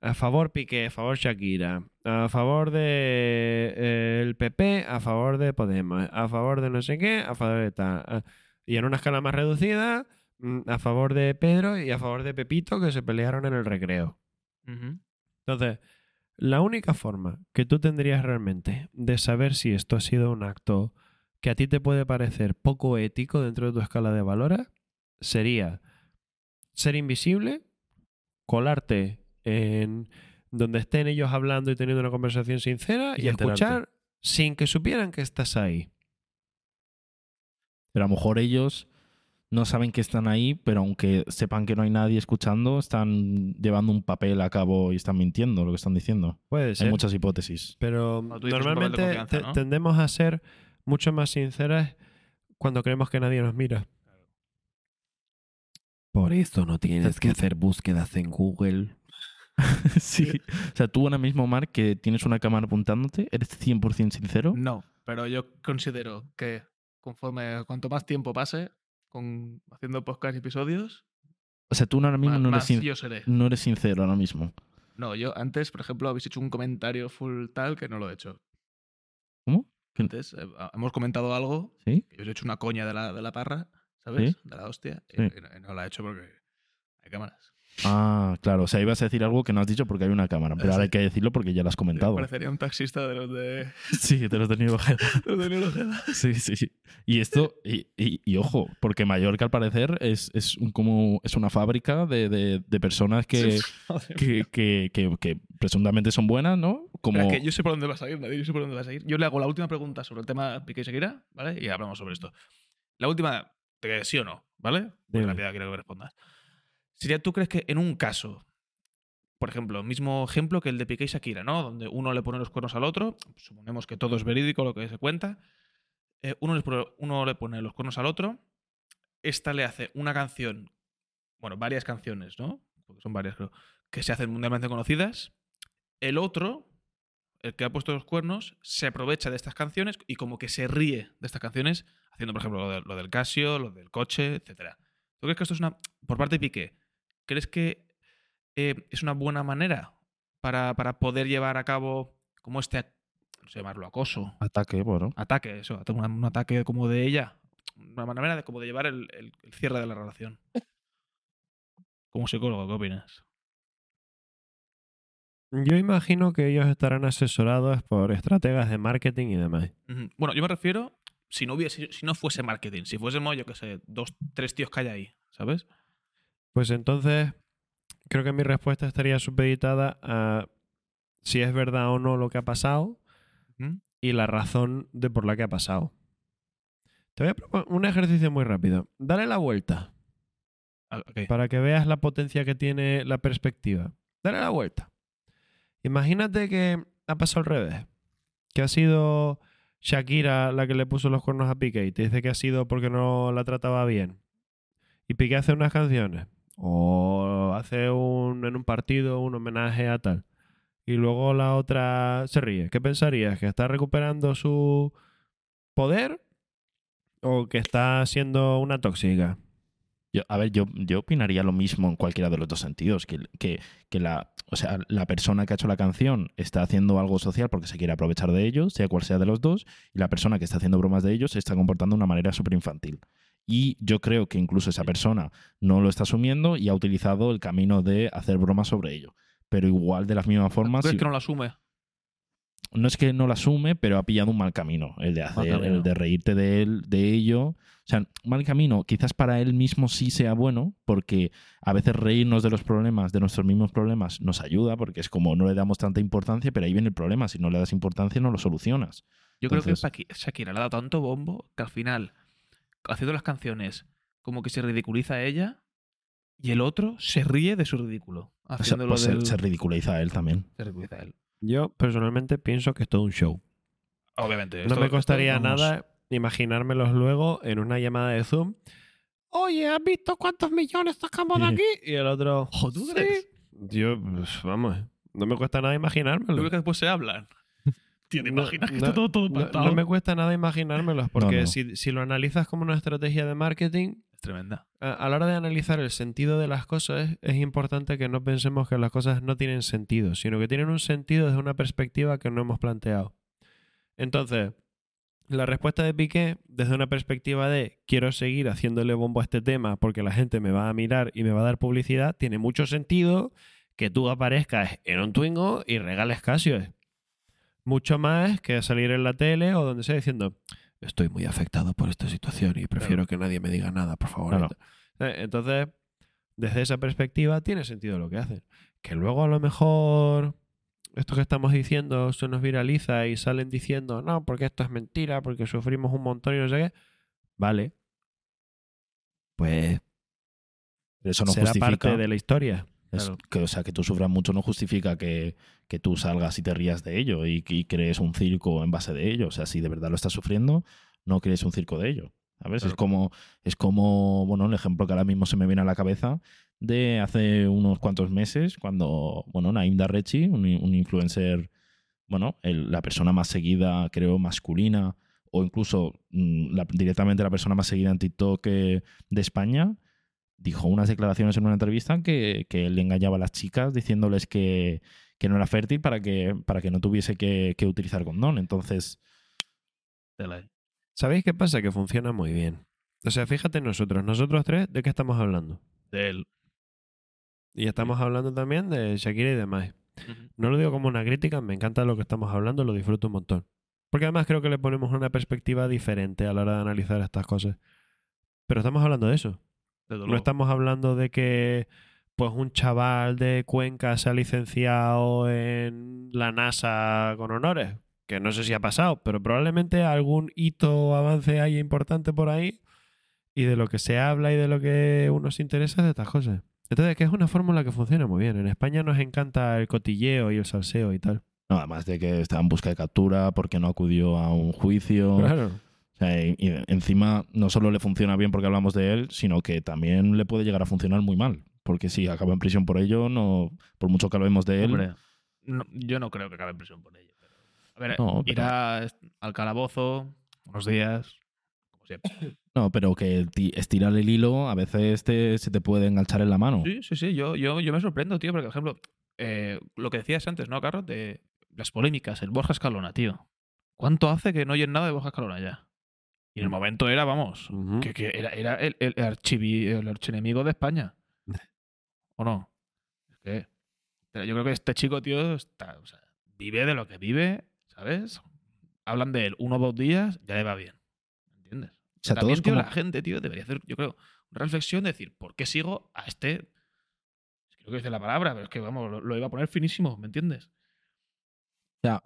a favor Piqué, a favor Shakira, a favor de eh, el PP, a favor de Podemos, a favor de no sé qué, a favor de tal. y en una escala más reducida, mm, a favor de Pedro y a favor de Pepito que se pelearon en el recreo. Entonces, la única forma que tú tendrías realmente de saber si esto ha sido un acto que a ti te puede parecer poco ético dentro de tu escala de valores sería ser invisible, colarte en donde estén ellos hablando y teniendo una conversación sincera y, escuchar sin que supieran que estás ahí. Pero a lo mejor ellos no saben que están ahí, pero aunque sepan que no hay nadie escuchando, están llevando un papel a cabo y están mintiendo lo que están diciendo. Puede Hay ser. muchas hipótesis. Pero normalmente confianza, te- ¿no? tendemos a ser mucho más sinceras cuando creemos que nadie nos mira. Por eso no tienes que hacer búsquedas en Google. <laughs> sí. O sea, tú ahora mismo, Mark, que tienes una cámara apuntándote, ¿eres 100% sincero? No, pero yo considero que conforme cuanto más tiempo pase con haciendo podcast y episodios, O sea, tú ahora mismo más, no, eres sin- yo seré. no eres sincero ahora mismo. No, yo antes, por ejemplo, habéis hecho un comentario full tal que no lo he hecho. ¿Cómo? ¿Que- Antes eh, hemos comentado algo, ¿Sí? que yo os he hecho una coña de la, de la parra, ¿sabes? Sí. De la hostia. y- Sí. Y, no, y no la he hecho porque hay cámaras. Ah, claro. O sea, ibas a decir algo que no has dicho porque hay una cámara. Pero ahora hay que decirlo porque ya lo has comentado. Parecería un taxista de los de, <laughs> Sí, ojeda. los de Ojeda. <laughs> Sí, sí. Y esto, y, y- y ojo, porque Mallorca al parecer es, es un, como, es una fábrica de, de- de personas que, Joder. <laughs> que, que, que- que presuntamente son buenas, ¿no? Como... Que yo sé por dónde vas a ir, Nadir, yo sé por dónde vas a ir. Yo le hago la última pregunta sobre el tema Piqué y Shakira, ¿vale? Y hablamos sobre esto. La última, te sí o no, ¿vale? Muy rápida, quiero que me respondas. Sería, ¿tú crees que en un caso, por ejemplo, mismo ejemplo que el de Piqué y Shakira, ¿no? Donde uno le pone los cuernos al otro, suponemos que todo es verídico lo que se cuenta, eh, uno, le pone los cuernos al otro, esta le hace una canción, bueno, varias canciones, ¿no? Porque son varias, creo, que se hacen mundialmente conocidas. El otro, el que ha puesto los cuernos, se aprovecha de estas canciones y como que se ríe de estas canciones, haciendo, por ejemplo, lo, lo del Casio, lo del coche, etcétera. ¿Tú crees que esto es una. Por parte de Piqué, ¿crees que eh, es una buena manera para, para poder llevar a cabo como este. No sé llamarlo acoso. Ataque, bueno. Ataque, eso, un, un ataque como de ella. Una manera de como de llevar el, el- el cierre de la relación. Como psicólogo, ¿qué opinas? Yo imagino que ellos estarán asesorados por estrategas de marketing y demás. Bueno, yo me refiero si no hubiese, si no fuese marketing, si fuésemos, yo qué sé, dos, tres tíos que hay ahí, ¿sabes? Pues entonces, creo que mi respuesta estaría supeditada a si es verdad o no lo que ha pasado y la razón de por la que ha pasado. Te voy a proponer un ejercicio muy rápido. Dale la vuelta Ah, para que veas la potencia que tiene la perspectiva. Dale la vuelta. Imagínate que ha pasado al revés. Que ha sido Shakira la que le puso los cuernos a Piqué y te dice que ha sido porque no la trataba bien. Y Piqué hace unas canciones. O hace un, en un partido un homenaje a tal. Y luego la otra se ríe. ¿Qué pensarías? ¿Que está recuperando su poder? ¿O que está siendo una tóxica? Yo- a ver, yo, yo opinaría lo mismo en cualquiera de los dos sentidos. Que, que, que la, o sea, la persona que ha hecho la canción está haciendo algo social porque se quiere aprovechar de ello, sea cual sea de los dos, y la persona que está haciendo bromas de ellos se está comportando de una manera súper infantil. Y yo creo que incluso esa persona no lo está asumiendo y ha utilizado el camino de hacer bromas sobre ello. Pero igual, de las mismas ¿Tú formas, crees si- que no lo asume? no es que no lo asume, pero ha pillado un mal camino. El de hacer, camino. el de reírte de él, de ello. O sea, mal camino, quizás para él mismo sí sea bueno, porque a veces reírnos de los problemas, de nuestros mismos problemas, nos ayuda, porque es como no le damos tanta importancia, pero ahí viene el problema. Si no le das importancia, no lo solucionas. Yo creo que Shakira le ha dado tanto bombo que al final, haciendo las canciones, como que se ridiculiza a ella y el otro se ríe de su ridículo. O sea, Haciéndolo pues se, del- se ridiculiza a él también. se ridiculiza a él. Yo personalmente pienso que es todo un show. Obviamente. No esto- me costaría nada imaginármelos luego en una llamada de Zoom. Oye, ¿has visto cuántos millones sacamos de aquí? Y el otro. ¿tú "Sí". Yo, pues, vamos, no me cuesta nada ¿Tú imaginármelo. crees que después se hablan? Tío, ¿te No, que no, está todo, todo No, pactado? no me cuesta nada imaginármelos, porque no. Si, si lo analizas como una estrategia de marketing, Es tremenda. a, a la hora de analizar el sentido de las cosas, es importante que no pensemos que las cosas no tienen sentido, sino que tienen un sentido desde una perspectiva que no hemos planteado. Entonces, la respuesta de Piqué, desde una perspectiva de quiero seguir haciéndole bombo a este tema porque la gente me va a mirar y me va a dar publicidad, tiene mucho sentido que tú aparezcas en un Twingo y regales Casios. Mucho más que salir en la tele o donde sea diciendo estoy muy afectado por esta situación y prefiero que nadie me diga nada, por favor. Claro. Eh, Entonces, desde esa perspectiva tiene sentido lo que hacen. Que luego a lo mejor esto que estamos diciendo se nos viraliza y salen diciendo, no, porque esto es mentira, porque sufrimos un montón y no sé qué. Vale. Pues eso no será justifica. parte de la historia. Es Claro. que, o sea, que tú sufras mucho no justifica que, que tú salgas y te rías de ello y, y crees un circo en base de ello. O sea, si de verdad lo estás sufriendo, no crees un circo de ello. ¿Sabes? Es Claro. como, es como, bueno, el ejemplo que ahora mismo se me viene a la cabeza de hace unos cuantos meses, cuando, bueno, Naim Darrechi, un, un influencer, bueno, el- la persona más seguida, creo, masculina, o incluso mm, la- directamente la persona más seguida en TikTok eh, de España, dijo unas declaraciones en una entrevista que, que él engañaba a las chicas diciéndoles que, que no era fértil para que, para que no tuviese que, que utilizar condón. Entonces. ¿Sabéis qué pasa? Que funciona muy bien. O sea, fíjate nosotros, nosotros tres, ¿de qué estamos hablando? De él. Y estamos hablando también de Shakira y demás. No lo digo como una crítica, me encanta lo que estamos hablando, lo disfruto un montón. Porque además creo que le ponemos una perspectiva diferente a la hora de analizar estas cosas. Pero estamos hablando de eso. Desde No luego. estamos hablando de que pues un chaval de Cuenca se ha licenciado en la NASA con honores, que no sé si ha pasado, pero probablemente algún hito o avance haya importante por ahí y de lo que se habla y de lo que uno se interesa es de estas cosas. Entonces, que es una fórmula que funciona muy bien. En España nos encanta el cotilleo y el salseo y tal. no, además de que estaba en busca de captura porque no acudió a un juicio. Claro. Y, encima no solo le funciona bien porque hablamos de él, sino que también le puede llegar a funcionar muy mal. Porque si acaba en prisión por ello, no por mucho que hablemos de él, Hombre, no- yo no creo que acabe en prisión por ello. pero- a ver, No, pero- irá al calabozo unos días, como siempre. <coughs> no, pero que ti- estirar el hilo a veces te- se te puede enganchar en la mano. Sí, sí, sí. Yo, yo, yo me sorprendo, tío, porque, por ejemplo, eh, lo que decías antes, ¿no, Carlos? De las polémicas, el Borja Escalona, tío. ¿Cuánto hace que no oyen nada de Borja Escalona ya? Y en el momento era, vamos, que, que era, era el, el, archivi- el archienemigo de España. <laughs> ¿O no? Es que pero yo creo que este chico, tío, está, o sea, vive de lo que vive, ¿sabes? Hablan de él uno o dos días, ya le va bien. sea, También, todos tío, como... la gente, tío, debería hacer, yo creo, una reflexión de decir, ¿por qué sigo a este? Creo que dice la palabra, pero es que, vamos, lo, lo iba a poner finísimo, ¿me entiendes? O sea,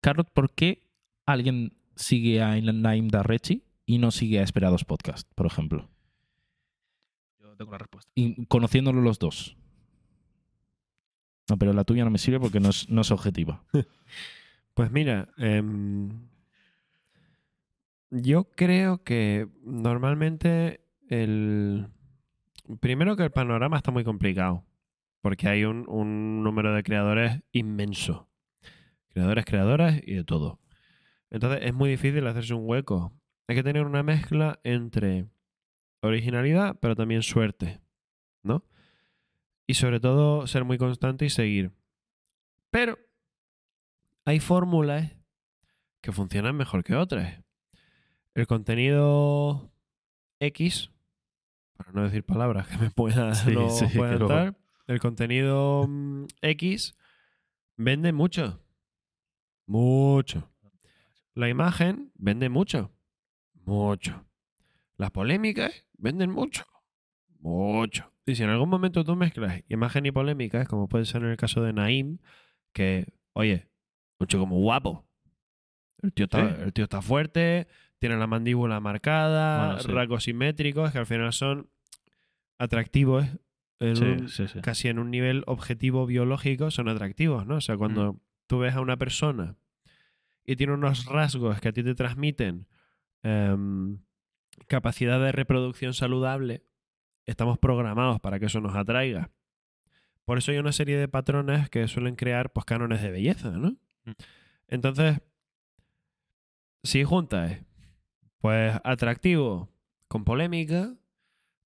Carrot, ¿por qué alguien sigue a Naim Darrechi y no sigue a Esperados Podcast, por ejemplo? Yo tengo la respuesta. Y conociéndolo los dos. No, pero la tuya no me sirve porque no es, no es objetiva. <laughs> Pues mira, em, yo creo que normalmente el... Primero que el panorama está muy complicado, porque hay un, un número de creadores inmenso. Creadores, creadoras y de todo. Entonces es muy difícil hacerse un hueco. Hay que tener una mezcla entre originalidad, pero también suerte, ¿no? Y sobre todo ser muy constante y seguir. Pero hay fórmulas que funcionan mejor que otras. El contenido X, para no decir palabras que me puedan <laughs> Sí, no sí, luego- el contenido mm, X vende mucho. Mucho. La imagen vende mucho. Mucho. Las polémicas venden mucho. Mucho. Y si en algún momento tú mezclas imagen y polémicas, como puede ser en el caso de Naim, que, oye, un chico muy guapo. El tío está, el tío está fuerte, tiene la mandíbula marcada, Bueno, sí. rasgos simétricos, que al final son atractivos. en un- sí, sí. casi en un nivel objetivo biológico son atractivos, ¿no? O sea, cuando tú ves a una persona y tiene unos rasgos que a ti te transmiten em, capacidad de reproducción saludable, estamos programados para que eso nos atraiga. Por eso hay una serie de patrones que suelen crear pues, cánones de belleza, ¿no? Mm. Entonces, si juntas, pues atractivo con polémica,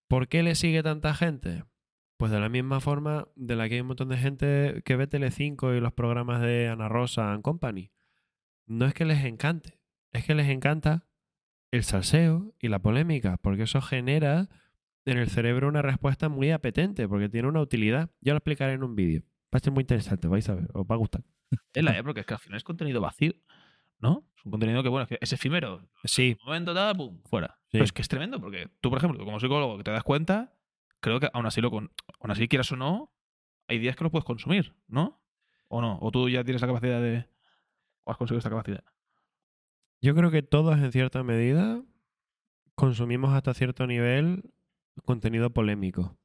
¿por qué le sigue tanta gente? Pues de la misma forma de la que hay un montón de gente que ve Telecinco y los programas de Ana Rosa and Company. No es que les encante, es que les encanta el salseo y la polémica, porque eso genera en el cerebro una respuesta muy apetente, porque tiene una utilidad. Yo lo explicaré en un vídeo. Va a ser muy interesante, vais a ver, os va a gustar. <laughs> Es la E, porque es que al final es contenido vacío, ¿no? Es un contenido que, bueno, es, que es efímero. Sí, Un momento, tal, pum, fuera. Sí. Pero es que es tremendo, porque tú, por ejemplo, como psicólogo, que te das cuenta, creo que aún así, lo con, aún así quieras o no, hay días que lo puedes consumir, ¿no? ¿O no? ¿O tú ya tienes la capacidad de... o has conseguido esta capacidad? Yo creo que todos en cierta medida consumimos hasta cierto nivel contenido polémico.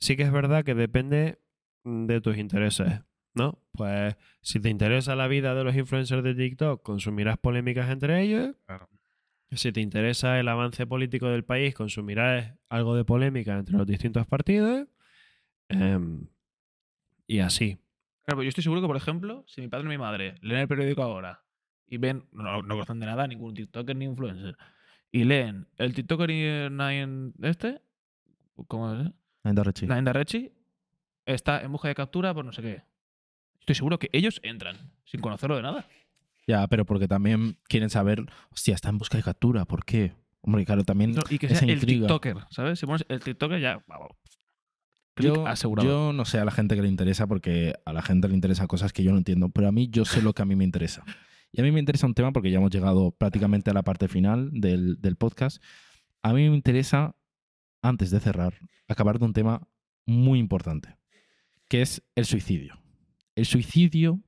Sí que es verdad que depende de tus intereses, ¿no? Pues si te interesa la vida de los influencers de TikTok, consumirás polémicas entre ellos. Claro. Si te interesa el avance político del país, consumirás algo de polémica entre los distintos partidos. Em, y así. Claro, pero yo estoy seguro que, por ejemplo, si mi padre y mi madre leen el periódico ahora y ven, no, no conocen de nada, ningún TikToker ni influencer, y leen el TikToker y Nine este, ¿cómo es? Nine Darrechi, está en busca de captura por no sé qué. Estoy seguro que ellos entran sin conocerlo de nada. Ya, pero porque también quieren saber, hostia, está en busca de captura, ¿por qué? Hombre, claro, también No, y que sea el. TikToker, ¿sabes? Si pones el TikToker ya, Yo, asegurado. yo no sé a la gente que le interesa porque a la gente le interesan cosas que yo no entiendo, pero a mí yo sé lo que a mí me interesa. Y a mí me interesa un tema porque ya hemos llegado prácticamente a la parte final del, del podcast. A mí me interesa, antes de cerrar, acabar de un tema muy importante, que es el suicidio. El suicidio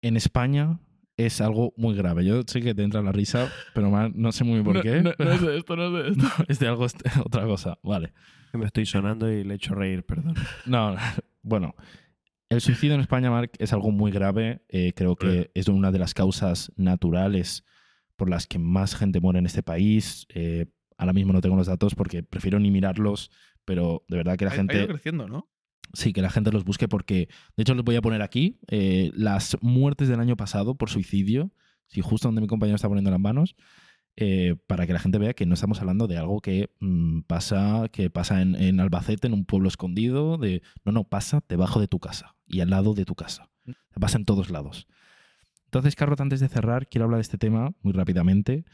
en España es algo muy grave. Yo sé que te entra la risa, pero mal- no sé muy bien por no, qué. no- no es de esto, no es de esto. <laughs> es de algo otra cosa. Vale. Me estoy sonando y le he hecho reír, perdón. No, <laughs> bueno. El suicidio en España, Marc, es algo muy grave. Eh, creo que es una de las causas naturales por las que más gente muere en este país. Eh, ahora mismo no tengo los datos porque prefiero ni mirarlos, pero de verdad que la Ha- ha gente... ido creciendo, ¿no? Sí, que la gente los busque porque, de hecho, les voy a poner aquí eh, las muertes del año pasado por suicidio, si justo donde mi compañero está poniendo las manos, eh, para que la gente vea que no estamos hablando de algo que mm, pasa, que pasa en, en Albacete, en un pueblo escondido, de no, no, pasa debajo de tu casa y al lado de tu casa. Pasa en todos lados. Entonces, Carlos, antes de cerrar, quiero hablar de este tema muy rápidamente.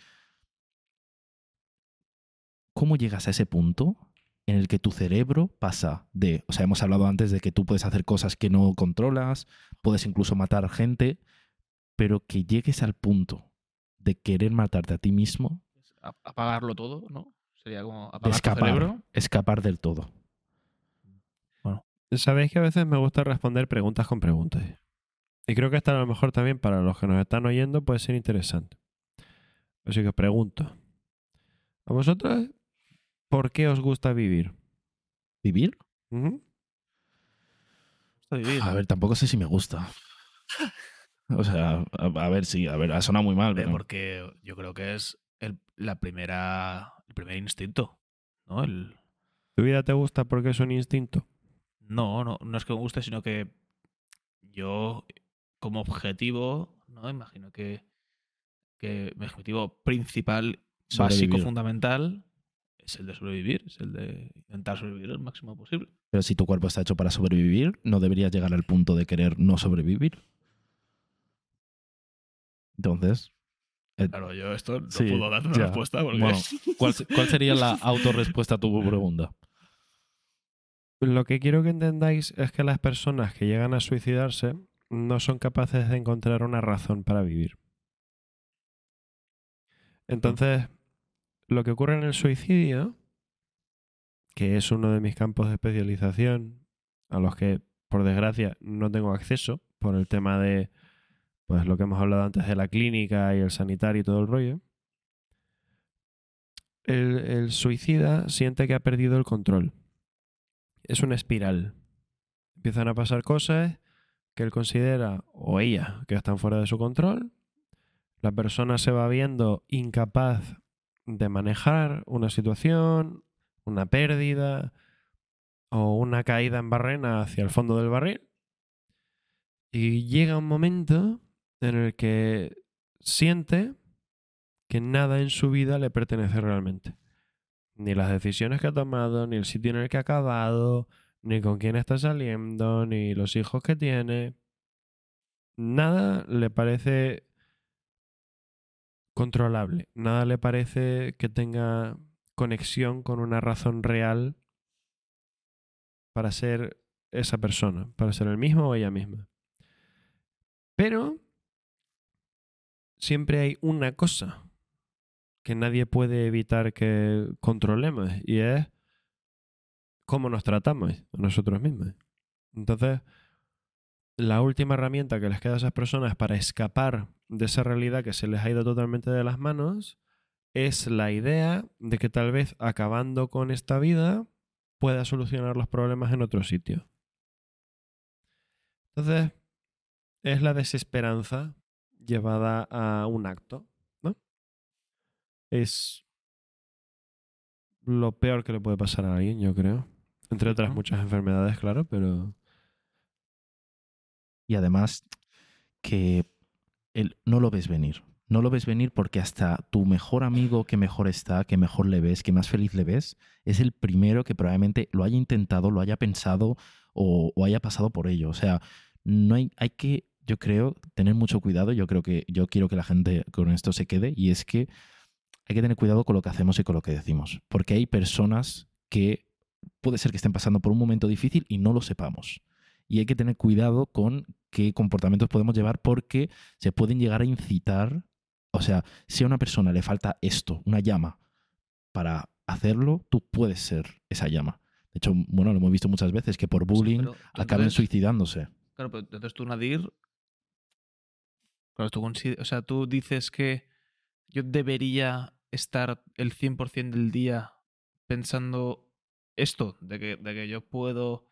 ¿Cómo llegas a ese punto en el que tu cerebro pasa de, o sea, hemos hablado antes de que tú puedes hacer cosas que no controlas, puedes incluso matar gente, pero que llegues al punto de querer matarte a ti mismo, A- Apagarlo todo, ¿no? Sería como apagar tu escapar, cerebro. escapar del todo. Sabéis que a veces me gusta responder preguntas con preguntas. Y creo que esta a lo mejor también para los que nos están oyendo puede ser interesante. Así que os pregunto. ¿A vosotros por qué os gusta vivir? ¿Vivir? Ujú. Está vivir. A ver, tampoco sé si me gusta. O sea, a, a ver, sí, a ver, ha sonado muy mal, pero Porque yo creo que es el, la primera, el primer instinto, ¿no? El, ¿Tu vida te gusta porque es un instinto? no, no, no es que me guste, sino que yo, como objetivo, ¿no? Imagino que, que mi objetivo principal, básico, fundamental, es el de sobrevivir, es el de intentar sobrevivir el máximo posible. Pero si tu cuerpo está hecho para sobrevivir, no deberías llegar al punto de querer no sobrevivir. Entonces, Claro, yo esto no Sí, puedo dar una ya. respuesta porque bueno, <laughs> ¿cuál, cuál sería la autorrespuesta a tu <laughs> pregunta? Lo que quiero que entendáis es que las personas que llegan a suicidarse no son capaces de encontrar una razón para vivir. Entonces, lo que ocurre en el suicidio, que es uno de mis campos de especialización, a los que, por desgracia, no tengo acceso por el tema de pues lo que hemos hablado antes de la clínica y el sanitario y todo el rollo. El, el suicida siente que ha perdido el control es una espiral. Empiezan a pasar cosas que él considera, o ella, que están fuera de su control. La persona se va viendo incapaz de manejar una situación, una pérdida o una caída en barrena hacia el fondo del barril. Y llega un momento en el que siente que nada en su vida le pertenece realmente ni las decisiones que ha tomado, ni el sitio en el que ha acabado, ni con quién está saliendo, ni los hijos que tiene. Nada le parece controlable, nada le parece que tenga conexión con una razón real para ser esa persona, para ser el mismo o ella misma. Pero siempre hay una cosa que nadie puede evitar que controlemos y es cómo nos tratamos a nosotros mismos. Entonces, la última herramienta que les queda a esas personas para escapar de esa realidad que se les ha ido totalmente de las manos es la idea de que tal vez acabando con esta vida pueda solucionar los problemas en otro sitio. Entonces, es la desesperanza llevada a un acto es lo peor que le puede pasar a alguien, yo creo. Entre otras muchas enfermedades, claro, pero Y además que no lo ves venir. No lo ves venir porque hasta tu mejor amigo que mejor está, que mejor le ves, que más feliz le ves, es el primero que probablemente lo haya intentado, lo haya pensado o, o haya pasado por ello. O sea, no hay, hay que, yo creo, tener mucho cuidado. Yo creo que yo quiero que la gente con esto se quede y es que hay que tener cuidado con lo que hacemos y con lo que decimos. Porque hay personas que puede ser que estén pasando por un momento difícil y no lo sepamos. Y hay que tener cuidado con qué comportamientos podemos llevar porque se pueden llegar a incitar. O sea, si a una persona le falta esto, una llama, para hacerlo, tú puedes ser esa llama. De hecho, bueno, lo hemos visto muchas veces que por bullying tú acaben entonces- suicidándose. Claro, pero entonces tú, Nadir. Claro, tú, o sea, tú dices que yo debería estar el 100% del día pensando esto, de que, de que yo puedo.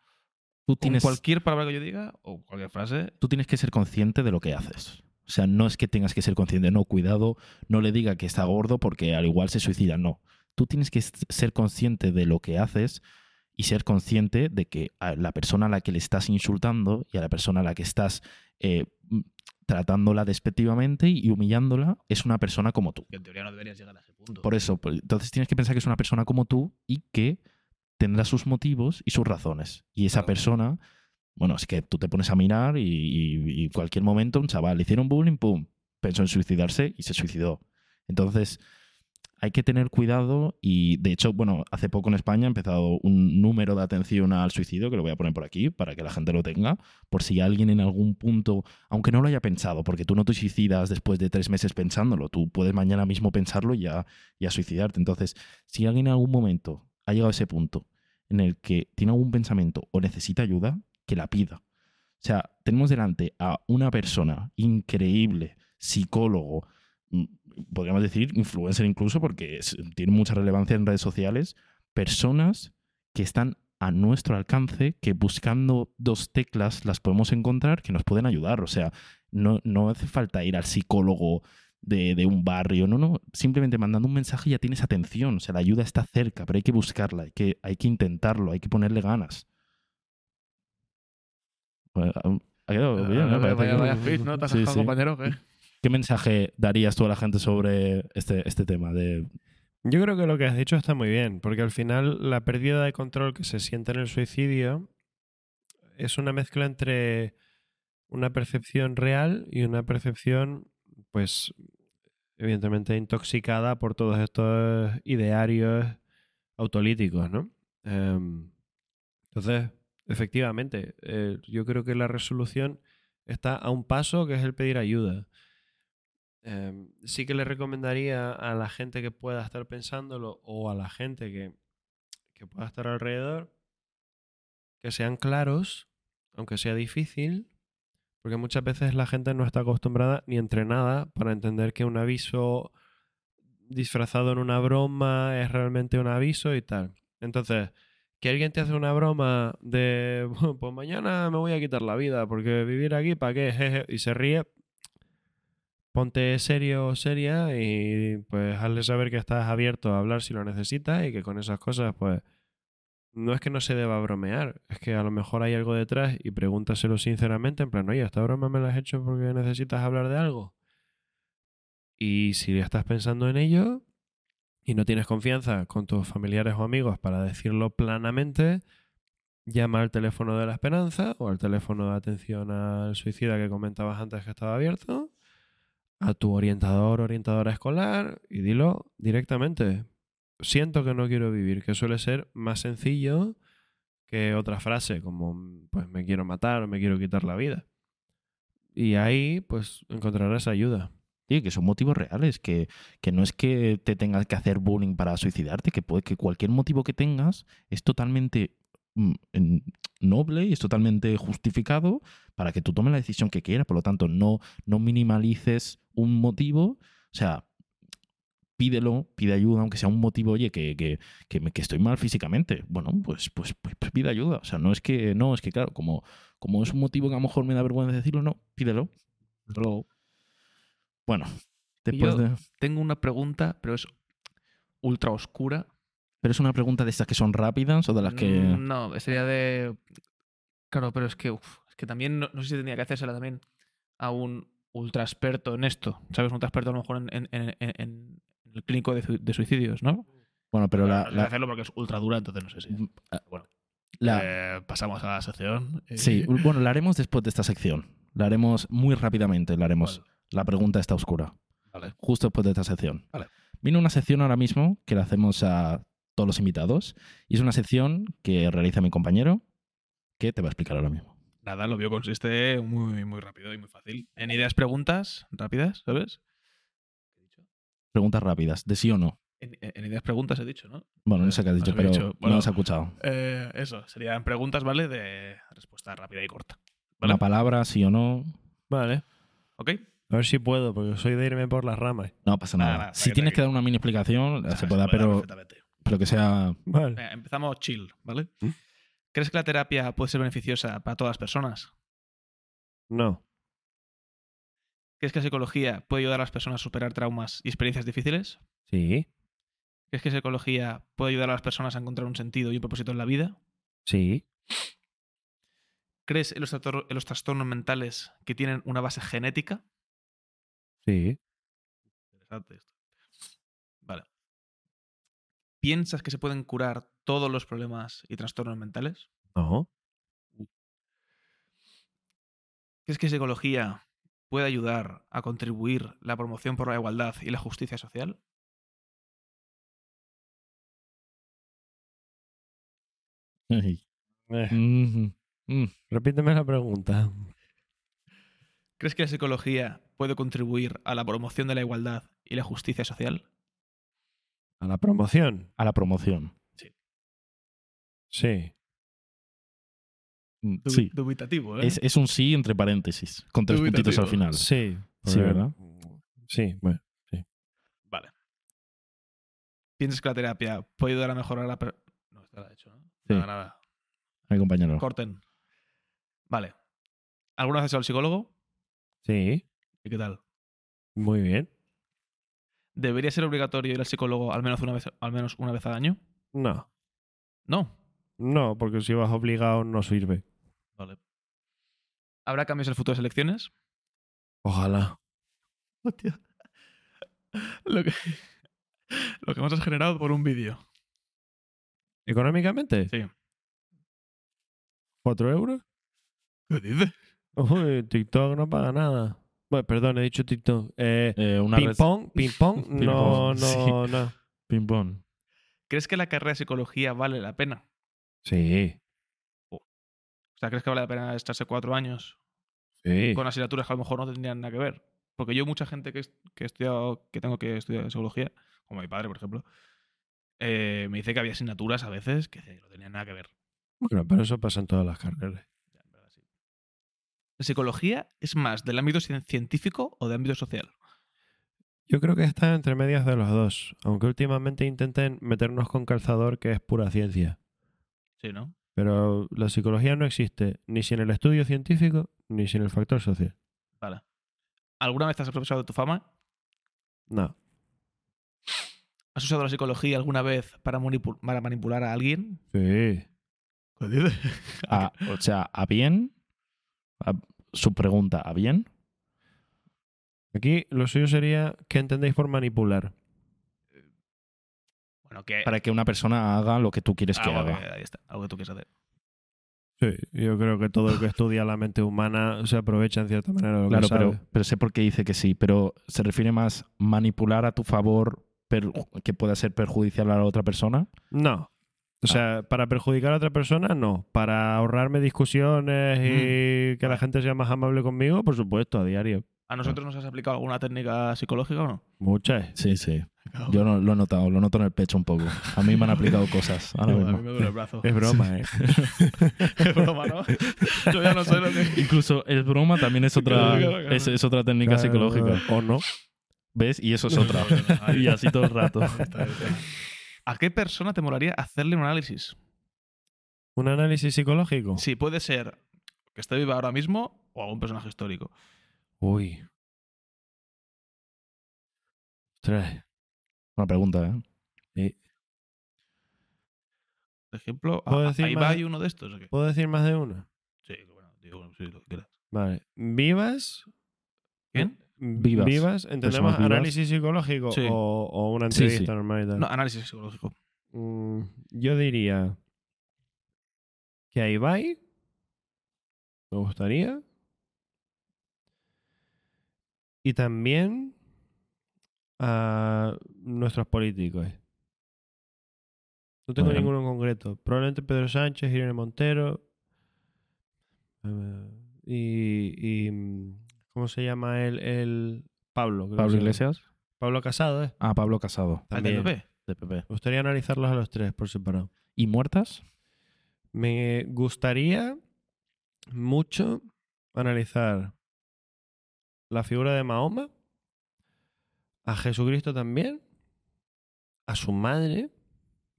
Tú tienes, cualquier palabra que yo diga o cualquier frase. tú tienes que ser consciente de lo que haces. O sea, no es que tengas que ser consciente, no, cuidado, no le diga que está gordo porque al igual se suicida, no. Tú tienes que ser consciente de lo que haces y ser consciente de que a la persona a la que le estás insultando y a la persona a la que estás eh, tratándola despectivamente y humillándola es una persona como tú. Que en teoría no deberías llegar a ese punto. Por eso, pues, entonces tienes que pensar que es una persona como tú y que tendrá sus motivos y sus razones. Y esa persona, bueno, es que tú te pones a mirar y, y- y cualquier momento un chaval le hicieron bullying, pum, pensó en suicidarse y se suicidó. Entonces, hay que tener cuidado y de hecho, bueno, hace poco en España ha empezado un número de atención al suicidio, que lo voy a poner por aquí para que la gente lo tenga, por si alguien en algún punto, aunque no lo haya pensado, porque tú no te suicidas después de tres meses pensándolo, tú puedes mañana mismo pensarlo y ya, ya suicidarte. Entonces, si alguien en algún momento ha llegado a ese punto en el que tiene algún pensamiento o necesita ayuda, que la pida. O sea, tenemos delante a una persona increíble, psicólogo, mm, podríamos decir influencer incluso, porque tiene mucha relevancia en redes sociales, personas que están a nuestro alcance, que buscando dos teclas las podemos encontrar, que nos pueden ayudar. O sea, no, no hace falta ir al psicólogo de, de, un barrio, no, no, simplemente mandando un mensaje ya tienes atención, o sea, la ayuda está cerca, pero hay que buscarla, hay que, hay que intentarlo, hay que ponerle ganas. Ha quedado bien, ¿no? ¿Te has sí, sí. compañero? ¿qué? ¿Qué mensaje darías tú a la gente sobre este, este tema? De... Yo creo que lo que has dicho está muy bien, porque al final la pérdida de control que se siente en el suicidio es una mezcla entre una percepción real y una percepción, pues, evidentemente intoxicada por todos estos idearios autolíticos, ¿no? Um, entonces, efectivamente, eh, yo creo que la resolución está a un paso que es el pedir ayuda. Eh, sí que le recomendaría a la gente que pueda estar pensándolo o a la gente que, que pueda estar alrededor que sean claros, aunque sea difícil, porque muchas veces la gente no está acostumbrada ni entrenada para entender que un aviso disfrazado en una broma es realmente un aviso y tal. Entonces, que alguien te hace una broma de, pues mañana me voy a quitar la vida porque vivir aquí, ¿para qué? y se ríe, ponte serio o seria y pues hazle saber que estás abierto a hablar si lo necesitas y que con esas cosas pues no es que no se deba bromear, es que a lo mejor hay algo detrás y pregúntaselo sinceramente en plan, oye, esta broma me la has hecho porque necesitas hablar de algo. Y si estás pensando en ello y no tienes confianza con tus familiares o amigos para decirlo planamente, llama al teléfono de la esperanza o al teléfono de atención al suicida que comentabas antes que estaba abierto a tu orientador o orientadora escolar y dilo directamente. Siento que no quiero vivir, que suele ser más sencillo que otra frase como pues me quiero matar o me quiero quitar la vida. Y ahí pues encontrarás ayuda. Sí, que son motivos reales, que, que, no es que te tengas que hacer bullying para suicidarte, que puede que cualquier motivo que tengas es totalmente mm, noble y es totalmente justificado para que tú tomes la decisión que quieras. Por lo tanto, no, no minimalices un motivo. O sea, pídelo, pide ayuda, aunque sea un motivo, oye, que, que, que, me, que estoy mal físicamente. Bueno, pues, pues, pues, pues, pide ayuda. O sea, no es que, no, es que claro, como, como es un motivo que a lo mejor me da vergüenza decirlo, no, pídelo. Luego. Bueno, después de... Tengo una pregunta, pero es ultra oscura. ¿Pero es una pregunta de estas que son rápidas o de las que.? Mm, no, sería de. Claro, pero es que, uf, es que también no, no, sé si tendría que hacérsela también a un ultra experto en esto. ¿Sabes? Un ultra experto a lo mejor en, en, en, en el clínico de, de, suicidios, ¿no? Bueno, pero la. No la... hacerlo porque es ultra dura, entonces no sé si. Mm, ah, Bueno. La... Eh, pasamos a la sección. Y... Sí, bueno, la haremos después de esta sección. La haremos muy rápidamente. La haremos. Vale. La pregunta está oscura. Vale. Justo después de esta sección. Vale. Viene una sección ahora mismo que la hacemos a todos los invitados. Y es una sección que realiza mi compañero, que te va a explicar ahora mismo. Nada, lo mío consiste muy, muy rápido y muy fácil. En ideas, preguntas rápidas, ¿sabes? Preguntas rápidas, de sí o no. En, en ideas, preguntas he dicho, ¿no? Bueno, no sé qué has dicho, pero dicho. Bueno, no has escuchado. Eh, eso, serían preguntas, ¿vale? De respuesta rápida y corta. ¿vale? Una palabra, sí o no. Vale. ¿Ok? A ver si puedo, porque soy de irme por las ramas. No pasa nada. nada, nada si tienes que dar una mini explicación, se, se puede dar, pero pero que sea. Vale. Venga, empezamos chill, ¿vale? ¿Mm? ¿Crees que la terapia puede ser beneficiosa para todas las personas? No. ¿Crees que la psicología puede ayudar a las personas a superar traumas y experiencias difíciles? Sí. ¿Crees que la psicología puede ayudar a las personas a encontrar un sentido y un propósito en la vida? Sí. ¿Crees en los, en los trastornos mentales que tienen una base genética? Sí. Interesante esto. Vale. ¿Piensas que se pueden curar todos los problemas y trastornos mentales? No. ¿Crees que psicología puede ayudar a contribuir la promoción por la igualdad y la justicia social? Eh. Mm. Repíteme la pregunta. ¿Crees que la psicología puede contribuir a la promoción de la igualdad y la justicia social? ¿A la promoción? A la promoción. Sí. Sí. Dubi- Sí. Dubitativo, ¿eh? Es, es un sí entre paréntesis, con tres Dubitativo. puntitos al final. Sí. Sí, ¿verdad? Sí, bueno. Vale. ¿Piensas que la terapia puede ayudar a mejorar la... per- No, está hecho, ¿no? Sí. Nada, nada. Ay, compañero. Corten. Vale. ¿Alguna vez has ido al psicólogo? Sí, ¿Y qué tal? muy bien. ¿Debería ser obligatorio ir al psicólogo al menos una vez, al menos una vez al año? No. No. No, porque si vas obligado no sirve. Vale. ¿Habrá cambios en futuras elecciones? Ojalá. <laughs> Hostia. Lo que, <laughs> lo que más has generado por un vídeo. ¿Económicamente? Sí. ¿Cuatro euros? ¿Qué dices? Uy, TikTok no paga nada. Bueno, perdón, he dicho TikTok. Eh, Eh, una ping pong, ping pong, <laughs> Ping no, pong, no, sí. no. Ping pong. ¿Crees que la carrera de psicología vale la pena? Sí, sea, ¿crees que vale la pena estarse cuatro años sí. con asignaturas que a lo mejor no tendrían nada que ver? Porque yo, mucha gente que, he estudiado, que tengo que estudiar psicología, como mi padre, por ejemplo, eh, me dice que había asignaturas a veces que no tenían nada que ver. Bueno, pero eso pasa en todas las carreras. Ya, en verdad, sí. ¿La psicología es más del ámbito cien- científico o del ámbito social? Yo creo que está entre medias de los dos, aunque últimamente intenten meternos con calzador que es pura ciencia. Sí, ¿no? Pero la psicología no existe ni sin el estudio científico ni sin el factor social. Vale. ¿Alguna vez has aprovechado de tu fama? No. ¿Has usado la psicología alguna vez para, manipu- para manipular a alguien? Sí. ¿Qué dices? <laughs> A- o sea, ¿a bien? A- su pregunta, ¿a bien? Aquí lo suyo sería ¿qué entendéis por manipular? Bueno, que... Para que una persona haga lo que tú quieres que haga. que- ahí está, algo que tú quieres hacer. Sí, yo creo que todo el que <laughs> estudia la mente humana se aprovecha en cierta manera de lo Claro, que sabe. pero, pero sé por qué dice que sí, pero se refiere más manipular a tu favor per- que pueda ser perjudicial a la otra persona. No. O sea, para perjudicar a otra persona, no. Para ahorrarme discusiones y que la gente sea más amable conmigo, por supuesto, a diario. ¿A nosotros nos has aplicado alguna técnica psicológica o no? Muchas. Sí, sí. Yo no, lo he notado, lo noto en el pecho un poco. A mí me han aplicado cosas. ahora a mí me duele el brazo. Es broma, ¿eh? <laughs> Es broma, ¿no? Yo ya no sé lo que... Incluso el broma también es otra, es, es otra técnica Claro, psicológica. O no. ¿Ves? Y eso es otra. <laughs> Y así todo el rato. ¿A qué persona te molaría hacerle un análisis? ¿Un análisis psicológico? Sí, puede ser que esté viva ahora mismo o algún personaje histórico. Uy. Ostras. Una pregunta, ¿eh? Sí. Por ejemplo, ¿Puedo a- decir ahí más? va hay uno de estos. ¿o qué? ¿Puedo decir más de una? Sí, bueno, digo, sí, lo que quieras. Vale. ¿Vivas? ¿Quién? Vivas. ¿Vivas? ¿Entendemos Personas vivas. análisis psicológico Sí. o, o una Sí, entrevista sí. normal y tal? No, análisis psicológico. Mm, yo diría que a Ibai me gustaría. Y también a nuestros políticos. No tengo Bueno. ninguno en concreto. Probablemente Pedro Sánchez, Irene Montero. eh, y, y, mm, ¿Cómo se llama él? El Pablo. creo Pablo. Iglesias. Pablo Casado, ¿eh? Ah, Pablo Casado, ¿Al También. TPP? de PP. Me gustaría analizarlos a los tres por separado. ¿Y muertas? Me gustaría mucho analizar la figura de Mahoma, a Jesucristo también, a su madre.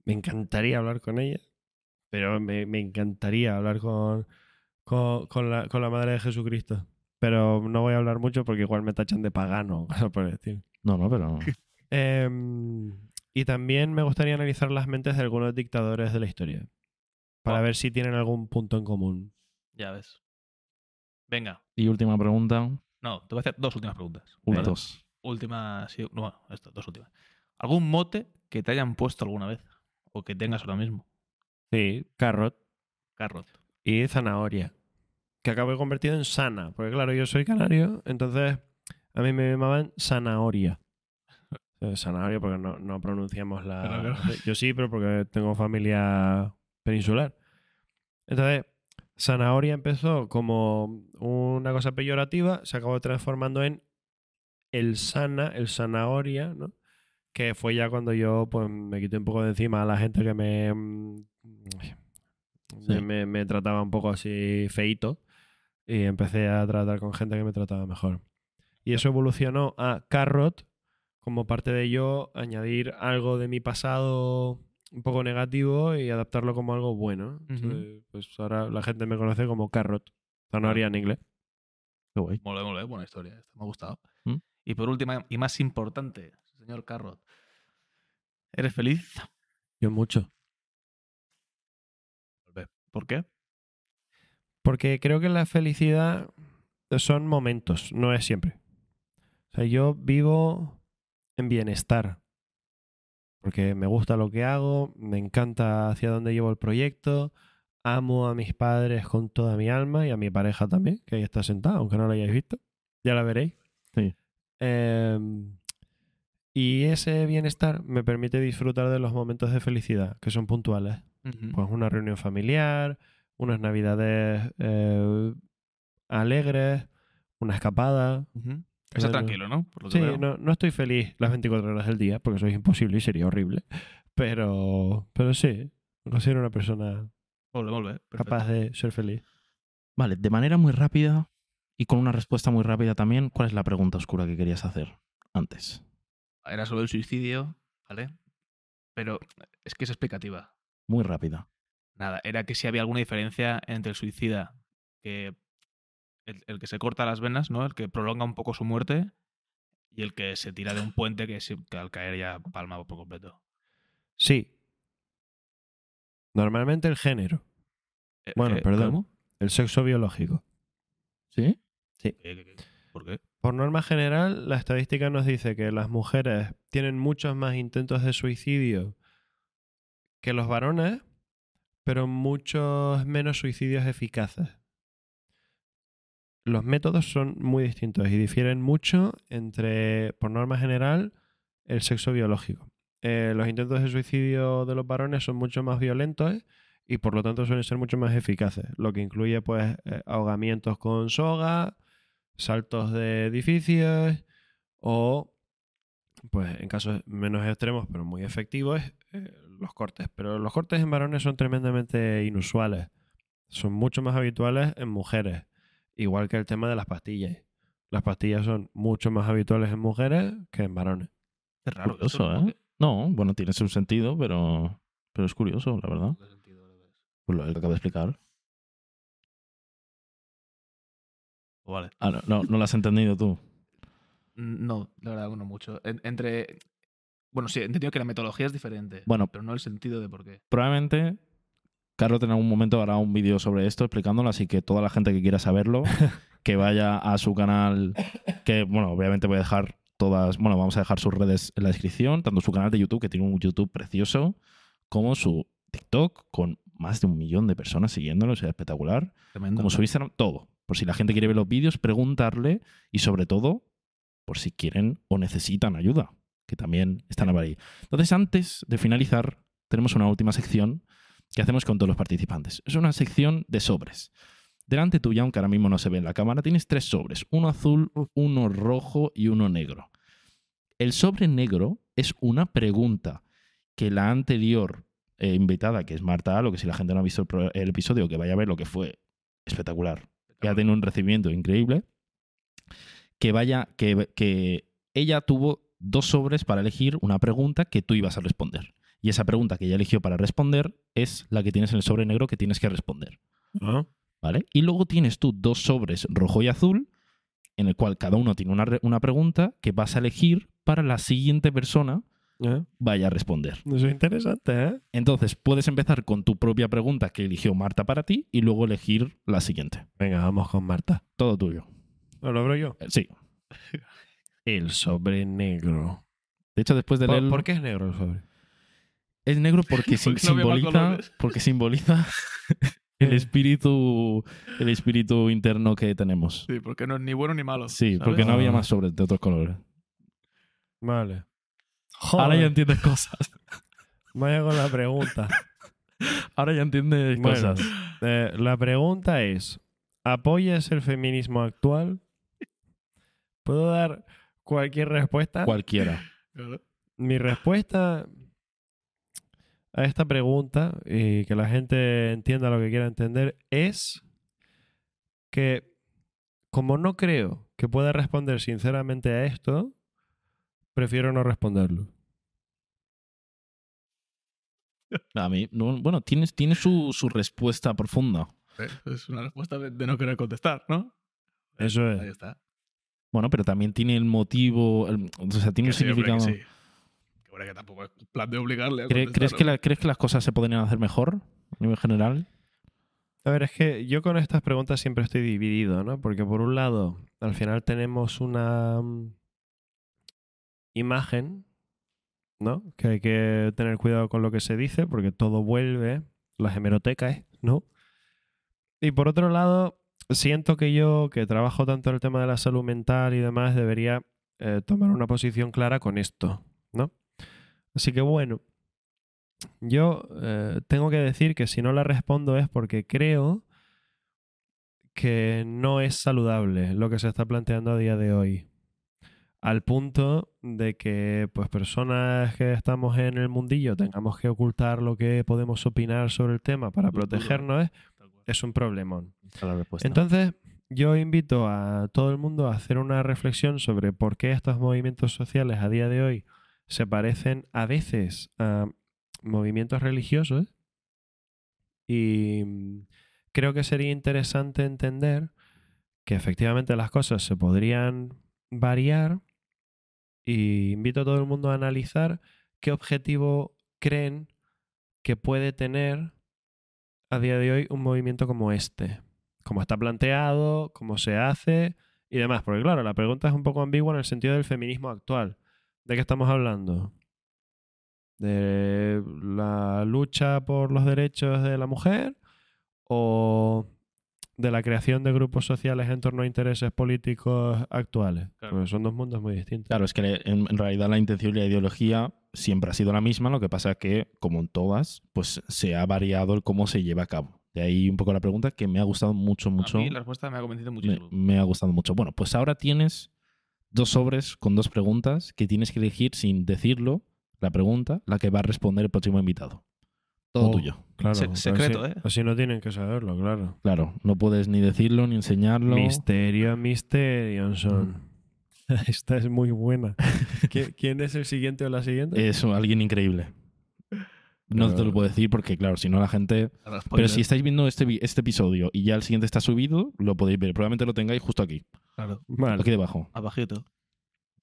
Me encantaría hablar con ella, pero me, me encantaría hablar con, con, con la, con la madre de Jesucristo. Pero no voy a hablar mucho porque igual me tachan de pagano, por decir. No, no, pero. <laughs> Em, y también me gustaría analizar las mentes de algunos dictadores de la historia. Para Wow. ver si tienen algún punto en común. Ya ves. Venga. Y última pregunta. No, te voy a hacer dos últimas preguntas. Una, ¿vale? dos. Última, sí, no, bueno, esto, dos últimas. ¿Algún mote que te hayan puesto alguna vez? O que tengas ahora mismo. Sí, carrot Carrot. y zanahoria. Que acabo convertido en sana. Porque claro, yo soy canario, entonces a mí me llamaban zanahoria. <laughs> Eh, Zanahoria porque no, no pronunciamos la... Claro, claro. <laughs> Yo sí, pero porque tengo familia peninsular. Entonces, zanahoria empezó como una cosa peyorativa, se acabó transformando en el sana, el zanahoria, ¿no? Que fue ya cuando yo pues, me quité un poco de encima a la gente que me, mm, Sí. me, me trataba un poco así feito y empecé a tratar con gente que me trataba mejor. Y eso evolucionó a carrot como parte de yo añadir algo de mi pasado un poco negativo y adaptarlo como algo bueno. Entonces, pues ahora la gente me conoce como carrot, zanahoria en inglés. Qué guay. Mole, mole, buena historia. Esta me ha gustado. ¿Mm? Y por último, y más importante, señor Carrot. ¿Eres feliz? Yo mucho. ¿Por qué? Porque creo que la felicidad son momentos, no es siempre. O sea, yo vivo en bienestar. Porque me gusta lo que hago, me encanta hacia dónde llevo el proyecto, amo a mis padres con toda mi alma y a mi pareja también, que ahí está sentada, aunque no la hayáis visto. Ya la veréis. Sí. Em, y ese bienestar me permite disfrutar de los momentos de felicidad, que son puntuales pues una reunión familiar, unas navidades eh, alegres, una escapada. Ujú. Está Bueno. tranquilo, ¿no? Por lo que Sí, veo. no, no estoy feliz las 24 horas del día, porque eso es imposible y sería horrible. Pero, pero sí, me considero una persona capaz de ser feliz. Vale, de manera muy rápida y con una respuesta muy rápida también, ¿cuál es la pregunta oscura que querías hacer antes? Era sobre el suicidio, ¿vale? Pero es que es explicativa. Muy rápida. Nada, era que si había alguna diferencia entre el suicida, que el, el que se corta las venas, ¿no? El que prolonga un poco su muerte, y el que se tira de un puente que, se- que al caer ya palma por completo. Sí. Normalmente el género, Eh, Bueno, eh, perdón. ¿cómo? el sexo biológico. ¿Sí? ¿Qué, qué, qué? ¿Por qué? Por norma general, la estadística nos dice que las mujeres tienen muchos más intentos de suicidio que los varones, pero muchos menos suicidios eficaces. Los métodos son muy distintos y difieren mucho entre, por norma general, el sexo biológico. Eh, los intentos de suicidio de los varones son mucho más violentos y por lo tanto suelen ser mucho más eficaces, lo que incluye pues eh, ahogamientos con soga, saltos de edificios o, pues en casos menos extremos pero muy efectivos, eh, los cortes. Pero los cortes en varones son tremendamente inusuales. Son mucho más habituales en mujeres, igual que el tema de las pastillas. Las pastillas son mucho más habituales en mujeres que en varones. Es raro. Curioso. ¿eh? No, bueno, tiene su sentido, pero, pero es curioso, la verdad. ¿Qué sentido le ves? Pues lo que acabo de explicar. Vale. Ah, no, no, no lo has entendido tú. Mm, No, la verdad, no mucho. En- entre. Bueno, sí, he entendido que la metodología es diferente. Bueno. Pero no el sentido de por qué. Probablemente Carlos en algún momento hará un vídeo sobre esto explicándolo, así que toda la gente que quiera saberlo, <laughs> que vaya a su canal, que bueno, obviamente voy a dejar todas, bueno, vamos a dejar sus redes en la descripción, tanto su canal de YouTube, que tiene un YouTube precioso, como su TikTok, con más de un millón de personas siguiéndolo, o sea, espectacular, Tremendo. como su Instagram, todo. Por si la gente quiere ver los vídeos, preguntarle y sobre todo, por si quieren o necesitan ayuda, que también están ahí. Entonces, antes de finalizar, tenemos una última sección que hacemos con todos los participantes. Es una sección de sobres. Delante tuya, aunque ahora mismo no se ve en la cámara, tienes tres sobres, uno azul, uno rojo y uno negro. El sobre negro es una pregunta que la anterior eh, invitada, que es Marta Alo, que si la gente no ha visto el episodio, que vaya a ver lo que fue espectacular, que ha tenido un recibimiento increíble, que vaya, que, que ella tuvo dos sobres para elegir una pregunta que tú ibas a responder. Y esa pregunta que ella eligió para responder es la que tienes en el sobre negro que tienes que responder. ¿Vale? Y luego tienes tú dos sobres rojo y azul, en el cual cada uno tiene una, una pregunta que vas a elegir para la siguiente persona ¿Eh? vaya a responder. Eso es interesante, ¿eh? Entonces puedes empezar con tu propia pregunta que eligió Marta para ti y luego elegir la siguiente. Venga, vamos con Marta. Todo tuyo. ¿Lo abro yo? Eh, Sí. <laughs> El sobre negro. De hecho, después de ¿Por, leerlo, por qué es negro el sobre? Es negro <laughs> porque, sim- no simboliza, <laughs> porque simboliza <laughs> el espíritu, el espíritu interno que tenemos. Sí, porque no es ni bueno ni malo. Sí, ¿sabes? porque no había Ah. más sobres de otros colores. Vale. Ahora ya entiendes cosas. vaya con la pregunta. Ahora ya entiendes Bueno, cosas. eh, la pregunta es: ¿apoyas el feminismo actual? ¿Puedo dar cualquier respuesta? Cualquiera. Mi respuesta a esta pregunta, y que la gente entienda lo que quiera entender, es que como no creo que pueda responder sinceramente a esto, prefiero no responderlo. A mí, no- bueno, tiene, tiene su, su respuesta profunda. Eh, Es una respuesta de, de no querer contestar, ¿no? Eso Ahí es. está. Bueno, pero también tiene el motivo, el- o sea, tiene Que un sí, hombre, que significado. sí. Que tampoco es plan de obligarle a ¿Cre- contestar, ¿Crees, que la- ¿Crees que las cosas se podrían hacer mejor a nivel general? A ver, es que yo con estas preguntas siempre estoy dividido, ¿no? Porque por un lado, al final tenemos una mm, imagen, ¿no? Que hay que tener cuidado con lo que se dice, porque todo vuelve, las hemerotecas, ¿no? Y por otro lado, siento que yo, que trabajo tanto en el tema de la salud mental y demás, debería eh, tomar una posición clara con esto, ¿no? Así que bueno, yo eh, tengo que decir que si no la respondo es porque creo que no es saludable lo que se está planteando a día de hoy. Al punto de que pues personas que estamos en el mundillo tengamos que ocultar lo que podemos opinar sobre el tema para protegernos es un problemón. Entonces, yo invito a todo el mundo a hacer una reflexión sobre por qué estos movimientos sociales a día de hoy se parecen a veces a movimientos religiosos. Y creo que sería interesante entender que efectivamente las cosas se podrían variar. Y invito a todo el mundo a analizar qué objetivo creen que puede tener a día de hoy un movimiento como este cómo está planteado, cómo se hace y demás. Porque claro, la pregunta es un poco ambigua en el sentido del feminismo actual. ¿De qué estamos hablando? ¿De la lucha por los derechos de la mujer? ¿O de la creación de grupos sociales en torno a intereses políticos actuales? Claro. Porque son dos mundos muy distintos. Claro, es que en, realidad la intención y la ideología siempre ha sido la misma, lo que pasa es que, como en todas, pues se ha variado el cómo se lleva a cabo. De ahí un poco la pregunta que me ha gustado mucho, mucho. A mí la respuesta me ha convencido me, muchísimo. me ha gustado mucho. Bueno, pues ahora tienes dos sobres con dos preguntas que tienes que elegir sin decirlo, la pregunta, la que va a responder el próximo invitado. Todo Oh. tuyo. Claro, Se- así- secreto, ¿eh? Así no tienen que saberlo, claro. Claro, no puedes ni decirlo ni enseñarlo. Misterio, misterio son. <laughs> Esta es muy buena. ¿Qui- ¿Quién es el siguiente o la siguiente? Es alguien increíble. No te lo puedo decir porque, claro, si no la gente... Pero si estáis viendo este, este episodio y ya el siguiente está subido, lo podéis ver. Probablemente lo tengáis justo aquí, Claro, Vale. aquí debajo. abajito.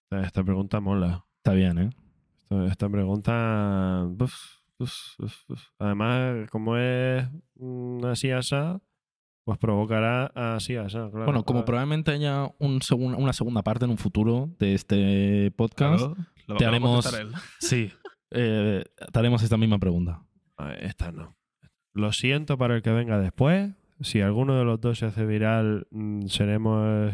Esta- Esta pregunta mola. Está bien, ¿eh? Esta, esta pregunta. uf, uf, uf, uf. Además, como es así asá, pues provocará así asá, claro. Bueno, como probablemente haya un segun- una segunda parte en un futuro de este podcast, Claro, lo- te a haremos- él. sí, eh, te haremos esta misma pregunta. ah, Esta no. Lo siento para el que venga después. Si alguno de los dos se hace viral, mm, seremos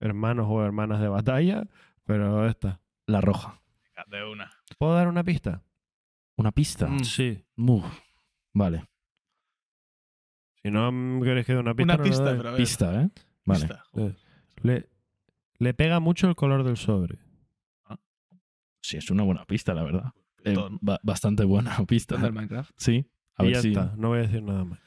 hermanos o hermanas de batalla. Pero esta. La roja. De una. ¿Puedo dar una pista? ¿Una pista? Mm. Sí. Uf, vale. Si no mm, queréis que dé una pista, Una no pista, pero a ver. Pista, ¿eh? Vale. Pista. Eh, Le, le pega mucho el color del sobre. Sí, es una buena pista, la verdad. Eh, ba- bastante buena <laughs> pista. Del Minecraft. Sí. A y ver ya si... está. No voy a decir nada más.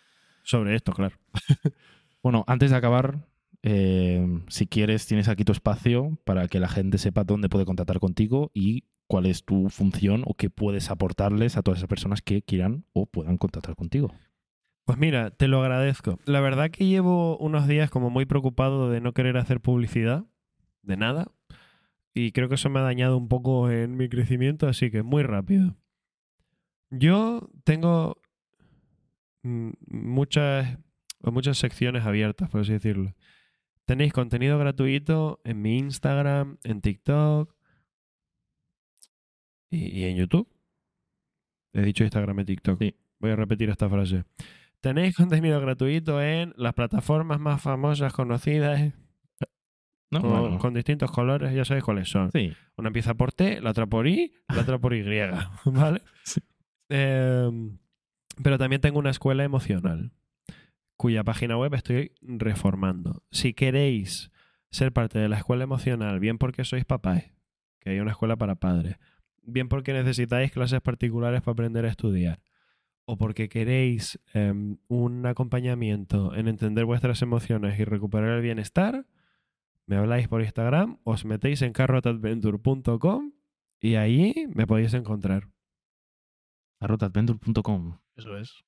Sobre esto, claro. <laughs> Bueno, antes de acabar, eh, si quieres, tienes aquí tu espacio para que la gente sepa dónde puede contactar contigo y cuál es tu función o qué puedes aportarles a todas esas personas que quieran o puedan contactar contigo. Pues mira, te lo agradezco. La verdad que llevo unos días como muy preocupado de no querer hacer publicidad. De nada. Y creo que eso me ha dañado un poco en mi crecimiento, así que muy rápido. Yo tengo mm, muchas, muchas secciones abiertas, por así decirlo. Tenéis contenido gratuito en mi Instagram, en TikTok y, y en YouTube. He dicho Instagram y TikTok. Sí. Voy a repetir esta frase. Tenéis contenido gratuito en las plataformas más famosas, conocidas, ¿No? con, Bueno, con distintos colores, ya sabéis cuáles son. sí. Una empieza por T, la otra por I, la otra por Y, <laughs> ¿vale? Sí. Eh, Pero también tengo una escuela emocional, cuya página web estoy reformando. Si queréis ser parte de la escuela emocional, bien porque sois papás, que hay una escuela para padres, bien porque necesitáis clases particulares para aprender a estudiar, o porque queréis em, un acompañamiento en entender vuestras emociones y recuperar el bienestar, me habláis por Instagram, os metéis en carrotadventure.com y ahí me podéis encontrar. Arrotadventure.com. Eso es.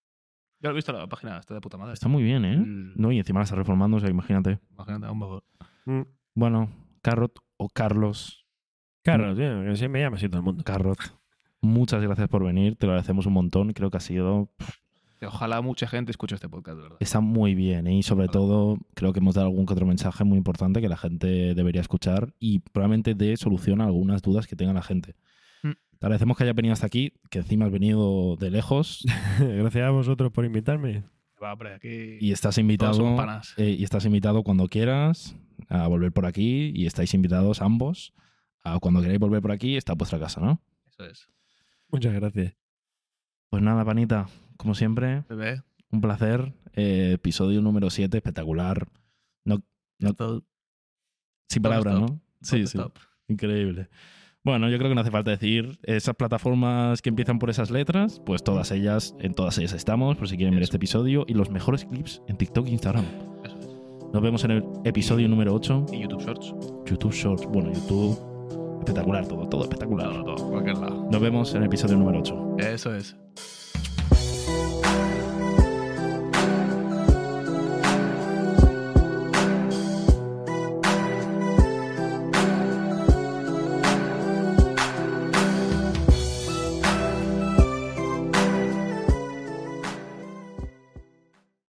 Ya lo he visto la página, está de puta madre. Está muy bien, ¿eh? Mm. No, y encima la está reformando, o sea, imagínate. Imagínate, aún mejor. Bueno, Carrot o Carlos. Carlos, tío, que sí me llama así todo el mundo. Carrot, muchas gracias por venir, te lo agradecemos un montón. Creo que ha sido. Ojalá mucha gente escuche este podcast, verdad. Está muy bien, ¿eh? y sobre todo creo que hemos dado algún que otro mensaje muy importante que la gente debería escuchar y probablemente dé solución a algunas dudas que tenga la gente. Mm. Te agradecemos que haya venido hasta aquí, que encima has venido de lejos <laughs> Gracias a vosotros por invitarme. Va, hombre, aquí y estás invitado. eh, y estás invitado cuando quieras a volver por aquí y estáis invitados ambos a cuando queráis volver por aquí está vuestra casa, ¿no? Eso es. Muchas gracias. Pues nada, panita, como siempre, Bebé. un placer. Eh, episodio número 7, espectacular. No, No- Todo- sin palabras. ¿no? Sí, sí. top. Increíble. Bueno, yo creo que no hace falta decir esas plataformas que empiezan por esas letras, pues todas ellas, en todas ellas estamos, por si quieren ver este episodio y los mejores clips en TikTok e Instagram. Eso es. Nos vemos en el episodio número 8, Y YouTube Shorts. YouTube Shorts. Bueno, YouTube, espectacular todo, todo espectacular. Todo, todo, cualquier lado. Nos vemos en el episodio número 8. Eso es.